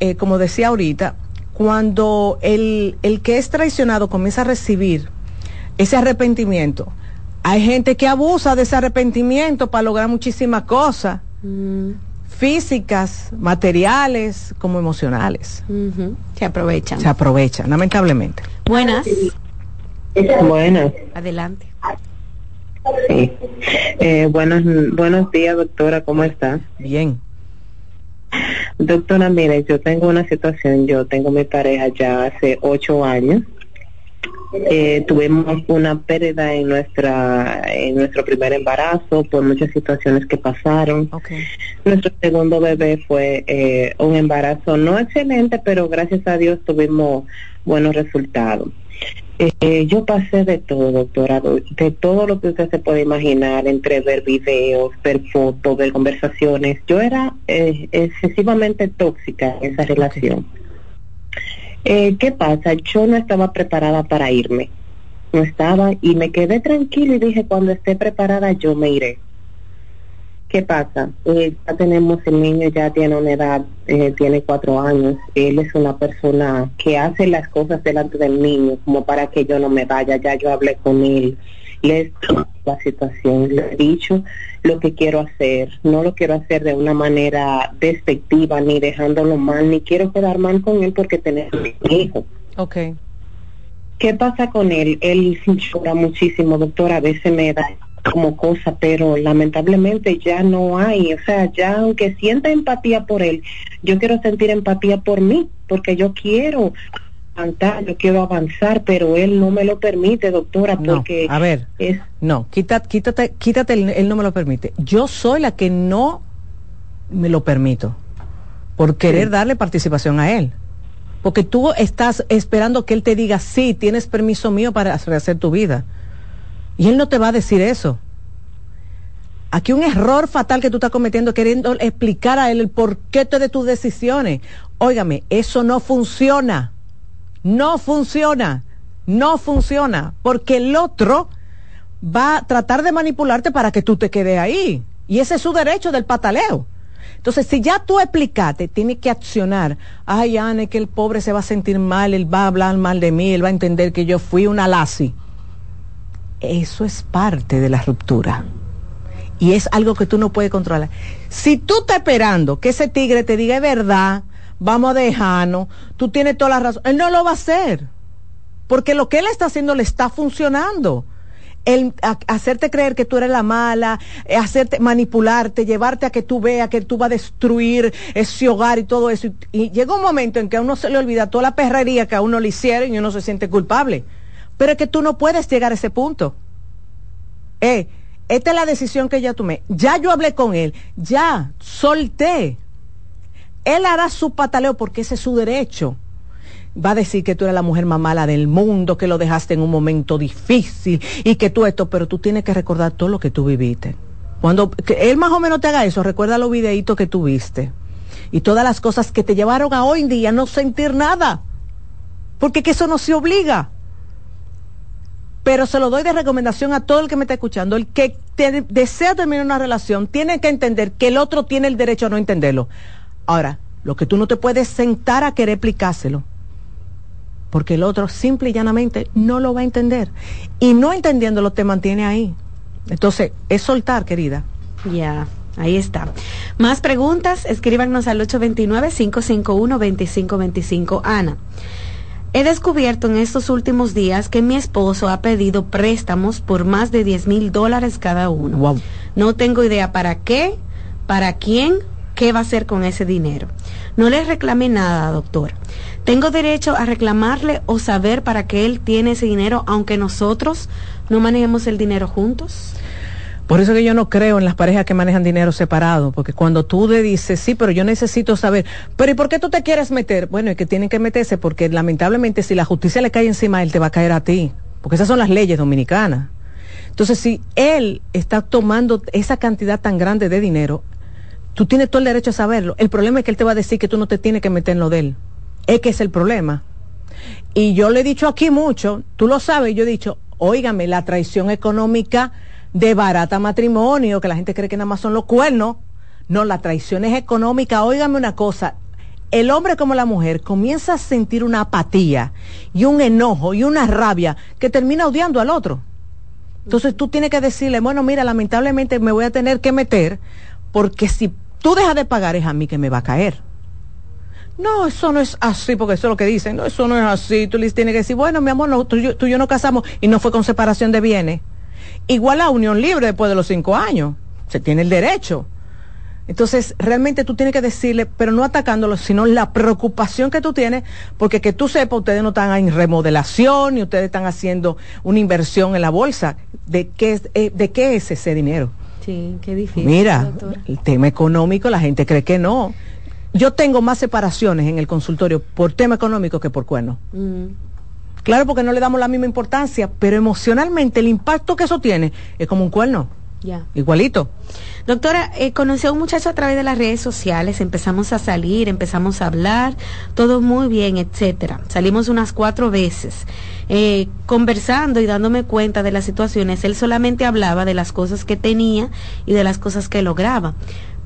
eh, como decía ahorita, cuando el, el que es traicionado comienza a recibir ese arrepentimiento, hay gente que abusa de ese arrepentimiento para lograr muchísimas cosas. Mm físicas, materiales como emocionales. Se aprovechan. Se aprovechan, lamentablemente. Buenas. Buenas. Adelante. Sí. Eh, buenos, buenos días, doctora, ¿cómo está? Bien. Doctora, mire, yo tengo una situación, yo tengo mi pareja ya hace ocho años eh, tuvimos una pérdida en nuestra en nuestro primer embarazo por muchas situaciones que pasaron. Nuestro segundo bebé fue eh, un embarazo no excelente, pero gracias a Dios tuvimos buenos resultados. Eh, yo pasé de todo, doctora, de todo lo que usted se puede imaginar, entre ver videos, ver fotos, ver conversaciones. Yo era excesivamente tóxica en esa relación. Eh, ¿Qué pasa? Yo no estaba preparada para irme. No estaba y me quedé tranquila y dije, cuando esté preparada yo me iré. ¿Qué pasa? Eh, ya tenemos el niño, ya tiene una edad, eh, tiene cuatro años. Él es una persona que hace las cosas delante del niño, como para que yo no me vaya. Ya yo hablé con él, le la situación, le he dicho lo que quiero hacer. No lo quiero hacer de una manera despectiva, ni dejándolo mal, ni quiero quedar mal con él porque tenemos un hijo. Ok. ¿Qué pasa con él? Él llora muchísimo, doctor. A veces me da como cosa, pero lamentablemente ya no hay, o sea, ya aunque sienta empatía por él, yo quiero sentir empatía por mí, porque yo quiero yo quiero avanzar, pero él no me lo permite, doctora, porque a ver, es no, quítate, quítate, quítate, él no me lo permite. Yo soy la que no me lo permito por querer darle participación a él. Porque tú estás esperando que él te diga, sí, tienes permiso mío para hacer tu vida. Y él no te va a decir eso. Aquí un error fatal que tú estás cometiendo queriendo explicar a él el porqué de tus decisiones. Óigame, eso no funciona. No funciona. No funciona. Porque el otro va a tratar de manipularte para que tú te quedes ahí. Y ese es su derecho del pataleo. Entonces, si ya tú explicaste, tienes que accionar. Ay, Anne, que el pobre se va a sentir mal, él va a hablar mal de mí, él va a entender que yo fui una lazi. Eso es parte de la ruptura. Y es algo que tú no puedes controlar. Si tú estás esperando que ese tigre te diga verdad, vamos a dejarnos, tú tienes toda la razón, él no lo va a hacer. Porque lo que él está haciendo le está funcionando el hacerte creer que tú eres la mala, eh, hacerte manipularte, llevarte a que tú veas que tú vas a destruir ese hogar y todo eso. Y, llega un momento en que a uno se le olvida toda la perrería que a uno le hicieron y uno se siente culpable. Pero es que tú no puedes llegar a ese punto. Eh, esta es la decisión que ya tomé. Ya yo hablé con él, ya solté. Él hará su pataleo porque ese es su derecho va a decir que tú eres la mujer más mala del mundo, que lo dejaste en un momento difícil y que tú esto, pero tú tienes que recordar todo lo que tú viviste. Cuando él más o menos te haga eso, recuerda los videitos que tuviste y todas las cosas que te llevaron a hoy en día no sentir nada, porque que eso no se obliga. Pero se lo doy de recomendación a todo el que me está escuchando. El que desea terminar una relación tiene que entender que el otro tiene el derecho a no entenderlo. Ahora, lo que tú no te puedes sentar a querer explicárselo porque el otro simple y llanamente no lo va a entender. Y no entendiéndolo te mantiene ahí. Entonces, es soltar, querida. Ya. Ahí está. Más preguntas, escríbanos al 829-551-2525. Ana, he descubierto en estos últimos días que mi esposo ha pedido préstamos por más de 10 mil dólares cada uno. No tengo idea para qué, para quién, qué va a hacer con ese dinero. No le reclame nada, doctor. ¿Tengo derecho a reclamarle o saber para qué él tiene ese dinero, aunque nosotros no manejemos el dinero juntos? Por eso que yo no creo en las parejas que manejan dinero separado, porque cuando tú le dices, sí, pero yo necesito saber, pero ¿y por qué tú te quieres meter? Bueno, es que tienen que meterse porque lamentablemente si la justicia le cae encima, él te va a caer a ti, porque esas son las leyes dominicanas. Entonces, si él está tomando esa cantidad tan grande de dinero, tú tienes todo el derecho a saberlo. El problema es que él te va a decir que tú no te tienes que meter en lo de él es que es el problema. Y yo le he dicho aquí mucho, tú lo sabes, yo he dicho, óigame, la traición económica de barata matrimonio, que la gente cree que nada más son los cuernos. No, la traición es económica. Óigame una cosa, el hombre como la mujer comienza a sentir una apatía y un enojo y una rabia que termina odiando al otro. Entonces tú tienes que decirle, bueno, mira, lamentablemente me voy a tener que meter porque si tú dejas de pagar es a mí que me va a caer. No, eso no es así, porque eso es lo que dicen. No, eso no es así. Tú les tienes que decir, bueno, mi amor, tú, y yo no casamos y no fue con separación de bienes. Igual a unión libre después de los cinco años. Se tiene el derecho. Entonces, realmente tú tienes que decirle, pero no atacándolo, sino la preocupación que tú tienes, porque que tú sepas, ustedes no están en remodelación y ustedes están haciendo una inversión en la bolsa. ¿De qué, eh, de qué es ese dinero? Sí, qué difícil. Mira, el tema económico, la gente cree que no yo tengo más separaciones en el consultorio por tema económico que por cuerno. Mm. Claro, porque no le damos la misma importancia, pero emocionalmente el impacto que eso tiene es como un cuerno. Ya. Igualito. Doctora, eh, conocí a un muchacho a través de las redes sociales, empezamos a salir, empezamos a hablar, todo muy bien, etcétera. Salimos unas cuatro veces. Eh, conversando y dándome cuenta de las situaciones, él solamente hablaba de las cosas que tenía y de las cosas que lograba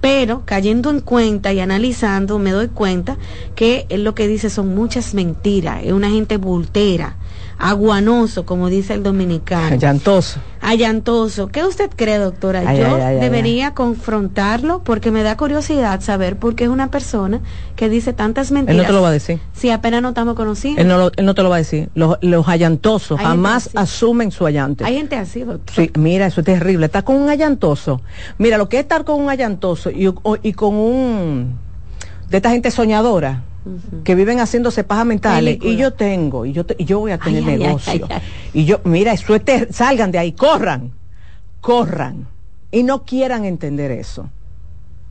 pero cayendo en cuenta y analizando me doy cuenta que él lo que dice son muchas mentiras, es una gente bultera, aguanoso, como dice el dominicano. Allantoso. Allantoso. ¿Qué usted cree, doctora? Yo debería confrontarlo porque me da curiosidad saber por qué es una persona que dice tantas mentiras. Él no te lo va a decir. Si apenas no estamos conocidos. Él no, él no te lo va a decir. Los, los allantosos jamás asumen su allante. Hay gente así, doctor. Sí, mira, eso es terrible. Está con un allantoso. Mira, lo que es estar con un allantoso y, y con un... de esta gente soñadora que viven haciéndose pajas mentales y yo tengo y yo y yo voy a tener negocio. y yo mira eso salgan de ahí corran corran. Y no quieran entender eso.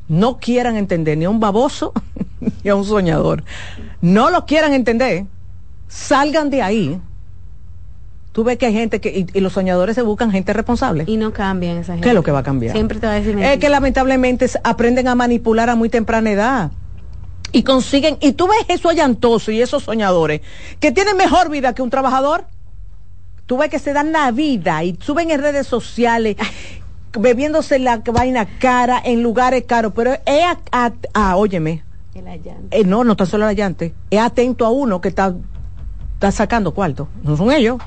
No quieran entender ni a un baboso ni a un soñador. No lo quieran entender. Salgan de ahí. Tú ves que hay gente que, y, los soñadores se buscan gente responsable. Y no cambian esa gente. ¿Qué es lo que va a cambiar? Siempre te va a decir. Es que lamentablemente aprenden a manipular a muy temprana edad y consiguen, y tú ves eso allantoso y esos soñadores que tienen mejor vida que un trabajador. Tú ves que se dan la vida y suben en redes sociales bebiéndose la vaina cara en lugares caros, pero es a, a, óyeme. El allante. Eh, no, no está solo el allante. Es atento a uno que está, está sacando cuarto. No son ellos.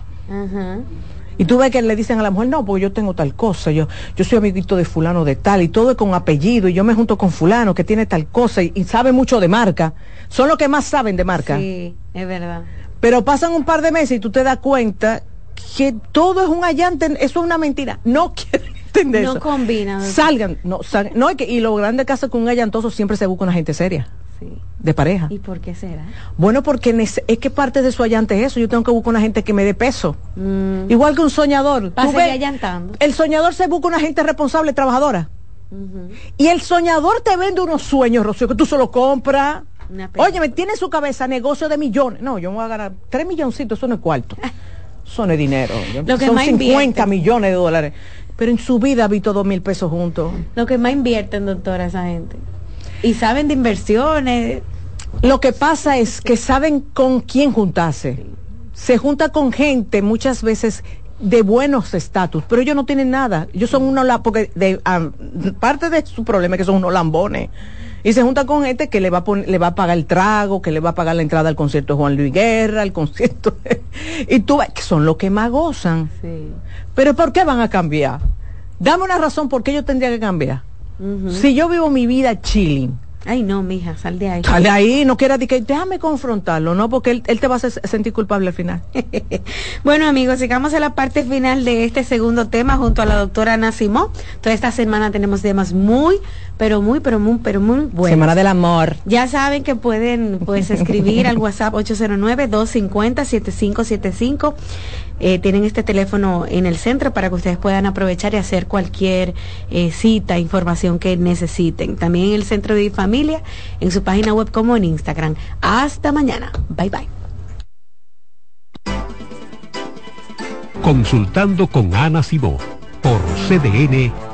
Y tú ves que le dicen a la mujer, no, porque yo tengo tal cosa, yo, yo soy amiguito de fulano de tal, y todo es con apellido, y yo me junto con fulano que tiene tal cosa, y, y sabe mucho de marca. Son los que más saben de marca. Sí, es verdad. Pero pasan un par de meses y tú te das cuenta que todo es un allante, eso es una mentira. No quiero entender No eso. combina. Salgan, no, salgan. No, es que, y lo grande caso con un allantoso siempre se busca una gente seria. De pareja. ¿Y por qué será? Bueno, porque es que parte de su allante es eso. Yo tengo que buscar una gente que me dé peso. Igual que un soñador. Tú ves, allantando. el soñador se busca una gente responsable, trabajadora. Y el soñador te vende unos sueños, Rocío, que tú solo compras. Una pena. Oye, me tiene en su cabeza negocio de millones. No, yo me voy a ganar tres milloncitos, eso no es cuarto. Eso no es dinero. Lo que Son más 50 invierte. millones de dólares. Pero en su vida ha visto dos mil pesos juntos. Lo que más invierten, doctora, esa gente. Y saben de inversiones. Lo que pasa es que saben con quién juntarse. Se junta con gente muchas veces de buenos estatus, pero ellos no tienen nada. Ellos son unos, porque de, parte de su problema es que son unos lambones. Y se junta con gente que le va, a pon- le va a pagar el trago, que le va a pagar la entrada al concierto de Juan Luis Guerra, al concierto. de- y tú ves que son los que más gozan. Pero ¿por qué van a cambiar? Dame una razón por qué yo tendría que cambiar. Si yo vivo mi vida chilling, Ay, no, mija, sal de ahí. Sale ahí, no quiera decir que déjame confrontarlo, ¿no? Porque él, él te va a sentir culpable al final. Bueno, amigos, llegamos a la parte final de este segundo tema junto a la doctora Ana Simó. Toda esta semana tenemos temas muy, pero muy, pero muy, pero muy buenos. Semana del amor. Ya saben que pueden pues escribir al WhatsApp 809-250-7575. Eh, tienen este teléfono en el centro para que ustedes puedan aprovechar y hacer cualquier eh, cita, información que necesiten. También en el Centro de Familia, en su página web como en Instagram. Hasta mañana. Bye bye. Consultando con Ana por CDN.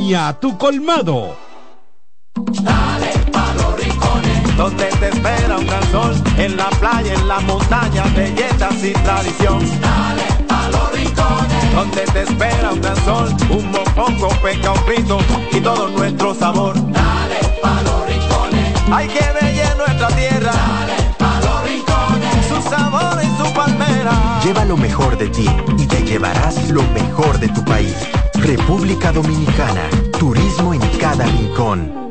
tu colmado. Dale pa' los rincones, donde te espera un gran sol, en la playa, en la montaña, belletas y tradición. Dale pa' los rincones, donde te espera un gran sol, un mopongo, peca, un frito y todo nuestro sabor. Dale pa' los rincones, hay que bella nuestra tierra. Dale pa' los rincones, su sabor y su palmera. Lleva lo mejor de ti y te llevarás lo mejor de tu país. República Dominicana. Turismo en cada rincón.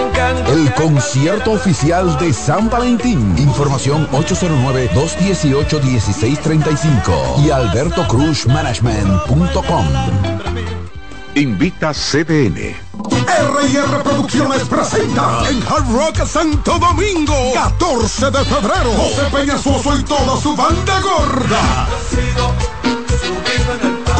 El concierto oficial de San Valentín. Información 809-218-1635 y albertocruzmanagement.com. Invita CDN. R&R Producciones presenta en Hard Rock Santo Domingo, 14 de febrero, José Peñasoso y toda su banda gorda.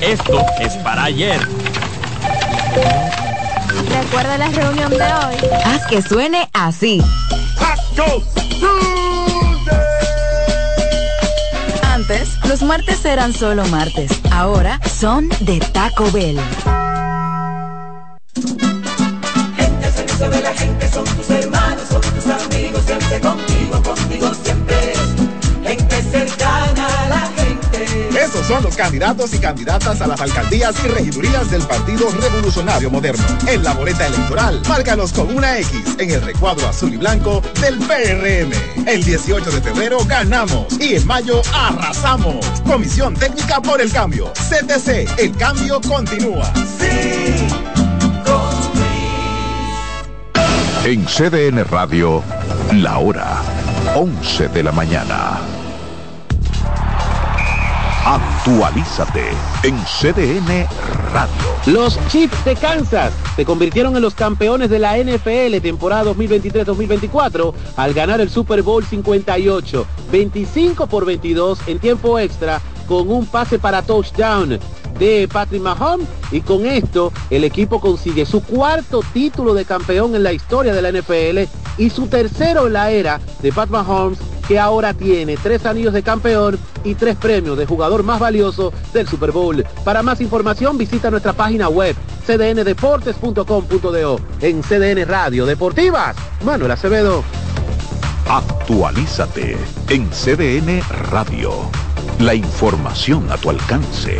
Esto es para ayer. Recuerda la reunión de hoy. Haz que suene así. Antes, los martes eran solo martes. Ahora son de Taco Bell. Son los candidatos y candidatas a las alcaldías y regidurías del Partido Revolucionario Moderno. En la boleta electoral, márcanos con una X en el recuadro azul y blanco del PRM. El 18 de febrero ganamos y en mayo arrasamos. Comisión Técnica por el Cambio. CTC, el cambio continúa. En CDN Radio, la hora 11 de la mañana. Actualízate en CDN Radio. Los Chiefs de Kansas se convirtieron en los campeones de la NFL temporada 2023-2024 al ganar el Super Bowl 58, 25 por 22 en tiempo extra con un pase para touchdown de Patrick Mahomes y con esto el equipo consigue su cuarto título de campeón en la historia de la NFL y su tercero en la era de Pat Mahomes que ahora tiene tres anillos de campeón y tres premios de jugador más valioso del Super Bowl. Para más información visita nuestra página web cdndeportes.com.do en CDN Radio Deportivas. Manuel Acevedo. Actualízate en CDN Radio. La información a tu alcance.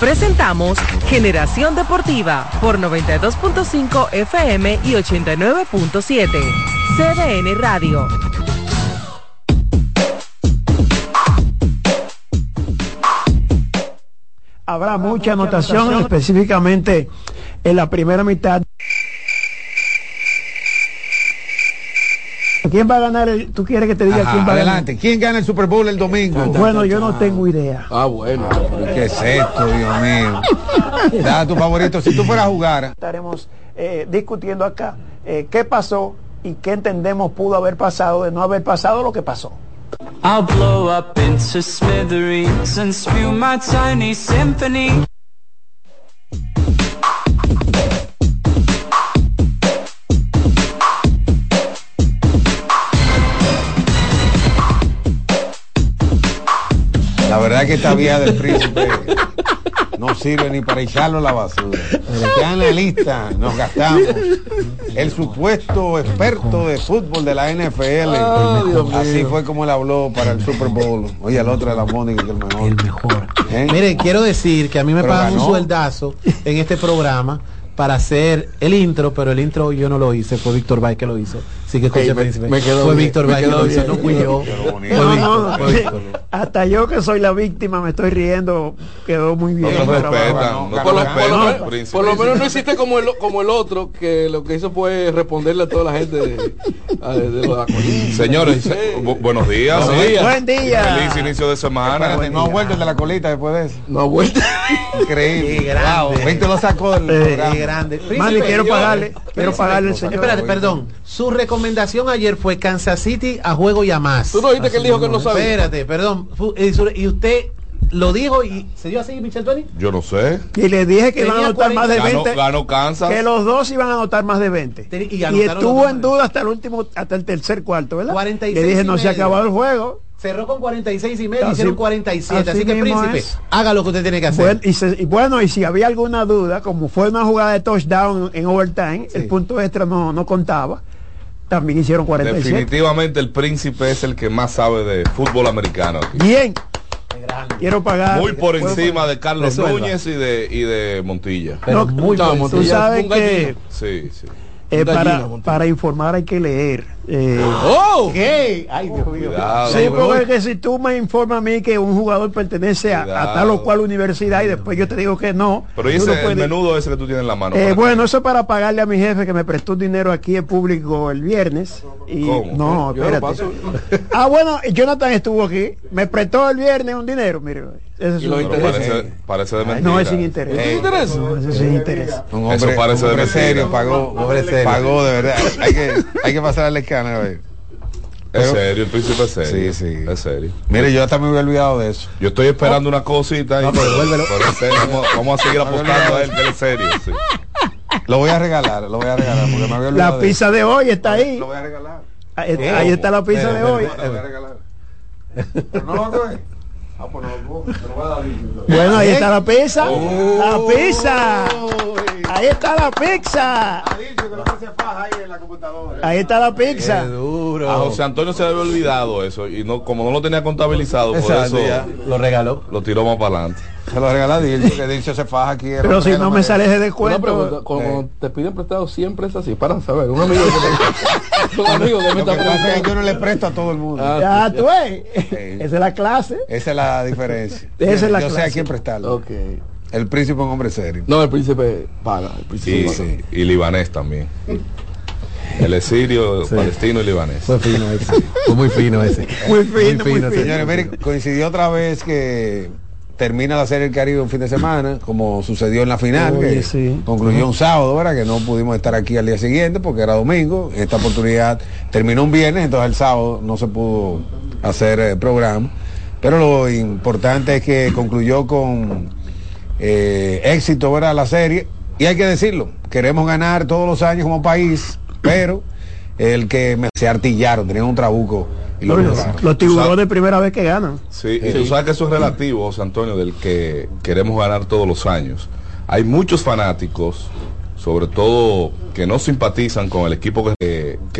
Presentamos Generación Deportiva por 92.5 FM y 89.7. CDN Radio. Habrá mucha anotación, específicamente en la primera mitad. ¿Quién va a ganar? El, ¿Tú quieres que te diga Ajá, quién va adelante. a ganar? ¿Quién gana el Super Bowl el domingo? Bueno, yo no tengo idea. Ah, bueno. ¿Qué es esto, Dios mío? Da tu favorito. Si tú fueras a jugar. Estaremos eh, discutiendo acá eh, qué pasó y qué entendemos pudo haber pasado de no haber pasado lo que pasó. I'll blow up into smithereens and spew my tiny symphony. La verdad que esta vía del príncipe no sirve ni para echarlo a la basura. Ya en la lista nos gastamos. El supuesto experto de fútbol de la NFL. Mío. Así fue como él habló para el Super Bowl. Oye, el otro de la Mónica, que el mejor. El mejor. Mire, quiero decir que a mí me Pero pagan un sueldazo en este programa para hacer el intro, pero el intro yo no lo hice, fue Víctor Bay que lo hizo. Así que Ok, José me- quedó fue Víctor Bay que lo hizo, no fui yo. No, no, fue Víctor. Hasta yo que soy la víctima me estoy riendo, quedó muy bien. No respetan, Por lo, respetan, por lo menos- príncipe. por lo menos no hiciste como el, como el otro, que lo que hizo fue responderle a toda la gente de, a- de los. Señores, bu- buenos días. Buenos días. Buen día. Feliz inicio de semana. No ha vuelto el de la colita después de eso. No ha vuelto. Increíble. Wow, Víctor lo sacó del Eh, programa. Grande. Príncipe, Manny, quiero pagarle, quiero pagarle al señor. Espérate, perdón. Su recomendación ayer fue Kansas City a juego y a más. Tú no dijiste que él dijo que no sabía. Espérate, perdón. Su- y usted lo dijo y se dio así, Michel Tony. Yo no sé. Y le dije que iban a anotar más de 40. 20. Ganó- ganó Kansas. Que los dos iban a anotar más de 20. y estuvo en duda hasta el último, hasta el tercer cuarto, ¿verdad? 46 Le dije, y no se ha acabado el juego. Cerró con 46 y medio, Así- hicieron 47. Así, así que, príncipe, es. haga lo que usted tiene que hacer. Bueno y, se- y bueno, y si había alguna duda, como fue una jugada de touchdown en overtime, el punto extra no, no contaba. También hicieron 47. Definitivamente el príncipe es el que más sabe de fútbol americano. aquí. Bien. Quiero pagar. Muy por encima de Carlos Resuelva. Núñez y de, y de Montilla. No, muy tú por encima. sabes que. Sí, sí. eh, para, Montilla. para informar hay que leer. Eh, ¡Oh! ¿Qué? Ay, Dios mío. Cuidado. Sí, porque es que si tú me informas a mí que un jugador pertenece a, a tal o cual universidad y después yo te digo que no. Pero ¿y ese, no el puedes- menudo ese que tú tienes en la mano. Eh, bueno, eso es para pagarle a mi jefe que me prestó dinero aquí en público el viernes. Y ¿Cómo? no, espérate. Ah, bueno, Jonathan estuvo aquí. Me prestó el viernes un dinero, mire. Ese es un- parece, parece de mentira. no es sin interés. ¿Qué interesa? No, ese es sin interés. Un Eso hombre, parece un de hombre mentira. serio, pagó, pagó de verdad. Hay que, hay que pasar Es serio, el príncipe es serio. Sí, sí. Es serio. Mire, yo hasta me había olvidado de eso. Yo estoy esperando una cosita. y- No, pero devuélvelo. pero en serio, vamos, vamos a seguir apostando a él, que es serio. sí. Lo voy a regalar, lo voy a regalar porque me había olvidado La pizza de hoy está ahí. Lo voy a regalar. Ahí, ahí está la pizza de hoy. Lo voy a regalar. Pero no lo coge. Ah, pues no lo coge. Te lo voy a dar. Bueno, ahí está la pizza. Oh. La pizza. Ahí está la pizza. Ahí está la pizza. A José Antonio se le había olvidado eso y no como no lo tenía contabilizado, por Exacto, eso ya. Lo regaló. lo tiró más para adelante. Se lo regalé a Dilcio, que Dilcio se faja aquí. Pero si no me más sales de Una descuento. pregunta, cuando te piden prestado siempre es así, para saber, un amigo que me, un amigo que me está pasa es que preguntando. yo no le presto a todo el mundo. Ah, Ya tú ves. Esa es la clase. Esa es la diferencia. Esa es la yo sé a clase. quién prestarlo. Ok. El príncipe es un hombre serio. No, el príncipe paga, el príncipe Y, paga. y libanés también. El es sirio, palestino y libanés. Fue fino ese. Fue muy fino ese. Muy fino, muy fino. Señores, miren, coincidió otra vez que termina la Serie del Caribe un fin de semana, como sucedió en la final, Oye, que sí. concluyó un sábado, ¿verdad? Que no pudimos estar aquí al día siguiente porque era domingo. Esta oportunidad terminó un viernes, entonces el sábado no se pudo hacer eh, programa. Pero lo importante es que concluyó con eh, éxito, ¿verdad? La serie. Y hay que decirlo, queremos ganar todos los años como país, pero el que me- se artillaron, tenían un trabuco y lo Los, los tiburones primera vez que ganan. Sí, y tú sabes que eso es relativo, José Antonio, del que queremos ganar todos los años. Hay muchos fanáticos, sobre todo que no simpatizan con el equipo que, que